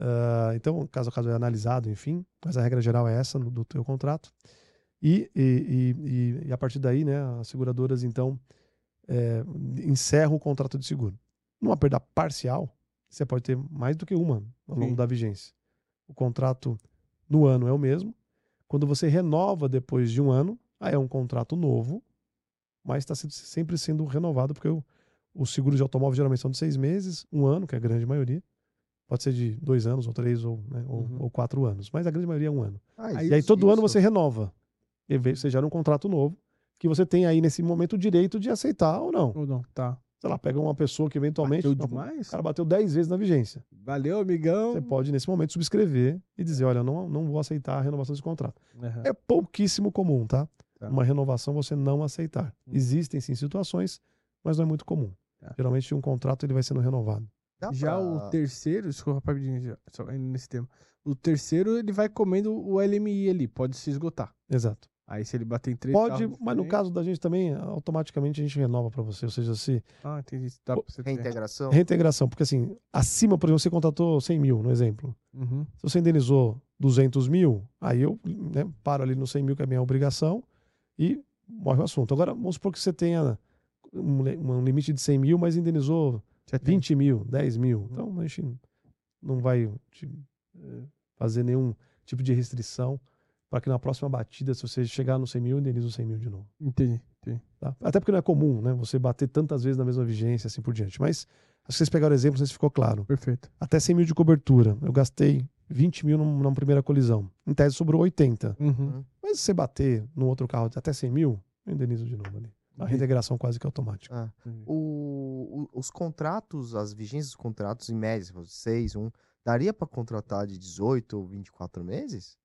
Ah, então, caso a caso é analisado, enfim, mas a regra geral é essa do teu contrato. E, e, e- e- e a partir daí, né, as seguradoras então é, encerram o contrato de seguro. Numa perda parcial, você pode ter mais do que uma ao longo Sim. da vigência. O contrato no ano é o mesmo. Quando você renova depois de um ano, aí é um contrato novo, mas está sempre sendo renovado, porque o, os seguros de automóvel geralmente são de seis meses, um ano, que é a grande maioria. Pode ser de dois anos, ou três, ou, né, ou- Uhum. ou quatro anos. Mas a grande maioria é um ano. Ah, E aí isso- todo ano isso. você renova. E você gera um contrato novo, que você tem aí nesse momento o direito de aceitar ou não. Ou não, tá. Sei lá, pega uma pessoa que eventualmente. Bateu demais? O cara bateu 10 vezes na vigência. Valeu, amigão. Você pode, nesse momento, subscrever e dizer: olha, não, não vou aceitar a renovação desse contrato. Aham. É pouquíssimo comum, tá? Tá. Uma renovação você não aceitar. Hum. Existem sim situações, mas não é muito comum. Tá. Geralmente um contrato ele vai sendo renovado. Dá Já pra- o terceiro, desculpa rapidinho, já, só indo nesse tema. O terceiro, ele vai comendo o LMI ali, pode se esgotar. Exato. Aí se ele bater em três Pode, carros mas no caso da gente também, automaticamente a gente renova para você. Ou seja, se Ah, entendi. Dá pra você ter. Reintegração. reintegração, porque assim, acima, por exemplo, você contratou 100 mil, no exemplo. Uhum. Se você indenizou 200 mil, aí eu né, paro ali no 100 mil, que é a minha obrigação, e morre o assunto. Agora, vamos supor que você tenha um, li- um limite de 100 mil, mas indenizou Já tem. 20 mil, 10 mil. Então, a gente não vai te, eh, fazer nenhum tipo de restrição para que na próxima batida, se você chegar no 100 mil, indeniza os 100 mil de novo. Entendi, entendi. tá? Até porque não é comum, né? Você bater tantas vezes na mesma vigência, assim por diante. Mas, acho que vocês pegaram o exemplo, não sei se ficou claro. Perfeito. Até 100 mil de cobertura. Eu gastei 20 mil num- numa primeira colisão. Em tese sobrou 80. Uhum. Mas se você bater no outro carro até 100 mil, eu indenizo de novo ali. A reintegração quase que automática. Ah, o- o- os contratos, as vigências dos contratos, em média, 6, 1, daria pra contratar de 18 ou 24 meses?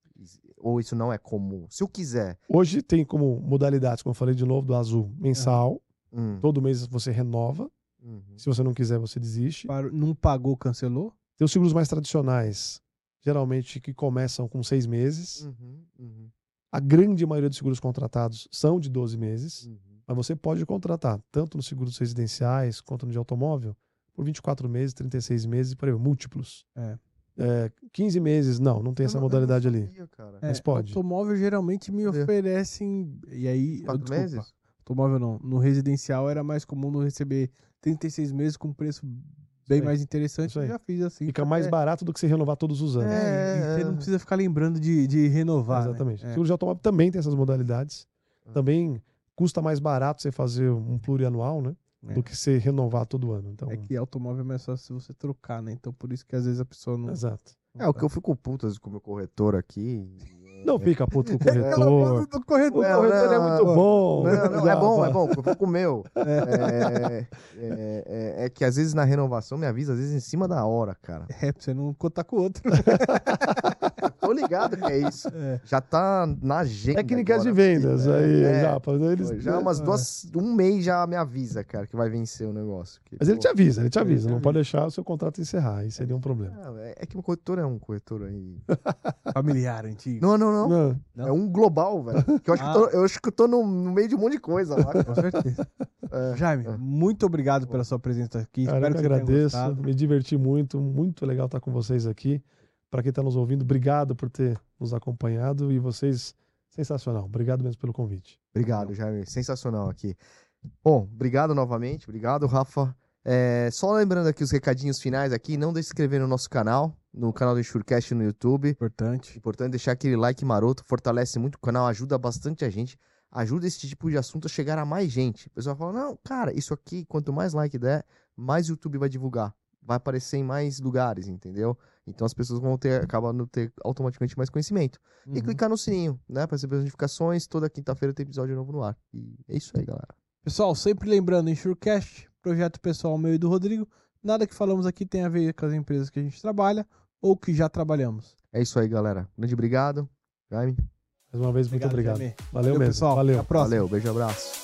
Ou isso não é comum? Se eu quiser. Hoje tem como modalidades, como eu falei de novo, do azul, mensal. Hum, Todo mês você renova. uhum. Se você não quiser, você desiste. Não pagou, cancelou? Tem os seguros mais tradicionais, geralmente que começam com seis meses. Uhum, uhum, A grande maioria dos seguros contratados são de 12 meses. uhum. Mas você pode contratar, tanto nos seguros residenciais quanto no de automóvel, por 24 meses, 36 meses, por aí, múltiplos. É. É, 15 meses, não, não tem Eu essa não- eu modalidade ali. sabia, cara. Mas pode. Automóvel geralmente me É. oferecem. E aí. eu- Quatro desculpa, meses? Automóvel não. No residencial era mais comum não receber 36 meses com preço bem mais interessante. Eu já fiz assim. Fica mais É, barato do que você renovar todos os anos. É, e É, você é. não precisa ficar lembrando de, de renovar. né? Exatamente. É. Seguro de automóvel também tem essas modalidades. Ah. Também custa mais barato você fazer um plurianual, né? É. Do que você renovar todo ano. Então, É que automóvel é mais fácil se você trocar, né? Então por isso que às vezes a pessoa não. exato. É, o que eu fico puto com o meu corretor aqui. Não fica puto com o corretor. O corretor. Não, corretor é não, muito não. bom. Não, não, é bom, é bom, eu fico com o meu. É, é, é- é que às vezes na renovação me avisa, às vezes em cima da hora, cara. É, pra você não contar com o outro. Tô ligado que é isso. É. Já tá na agenda. Técnicas de agora. vendas É, aí, é. eles, Já umas duas. Um mês já me avisa, cara, que vai vencer o negócio. Que, Mas ele pô, te avisa, ele te Ele avisa. te Não avisa. pode deixar o seu contrato encerrar, aí seria um problema. ah, É é que o corretor é um corretor aí. Familiar, antigo. Não, não, não. Não, Não? É um global, velho. Que Eu acho, que eu tô, eu acho que eu tô no, no meio de um monte de coisa lá. Com certeza. É. Jaime, muito obrigado pela sua presença aqui. cara, eu Espero que que agradeço, me diverti muito, muito legal estar com vocês aqui. Para quem está nos ouvindo, obrigado por ter nos acompanhado e vocês, sensacional. Obrigado mesmo pelo convite. Obrigado, Jaime. Sensacional aqui. Bom, obrigado novamente. Obrigado, Rafa. É, só lembrando aqui os recadinhos finais aqui, não deixe de se inscrever no nosso canal, no canal do Enxurcast no YouTube. Importante. Importante deixar aquele like maroto, fortalece muito o canal, ajuda bastante a gente, ajuda esse tipo de assunto a chegar a mais gente. O pessoal fala, não, cara, isso aqui, quanto mais like der, mais o YouTube vai divulgar. Vai aparecer em mais lugares, entendeu? Então as pessoas vão ter, acabam ter automaticamente mais conhecimento. E Uhum. clicar no sininho, né? Para receber as notificações. Toda quinta-feira tem episódio novo no ar. E é isso aí, galera. Pessoal, sempre lembrando, Insurecast, projeto pessoal meu e do Rodrigo, nada que falamos aqui tem a ver com as empresas que a gente trabalha ou que já trabalhamos. É isso aí, galera. Grande obrigado. Jaime. Mais uma vez, muito obrigado. Jaime. Valeu, mesmo. pessoal. Valeu. Até a próxima. Valeu, beijo e abraço.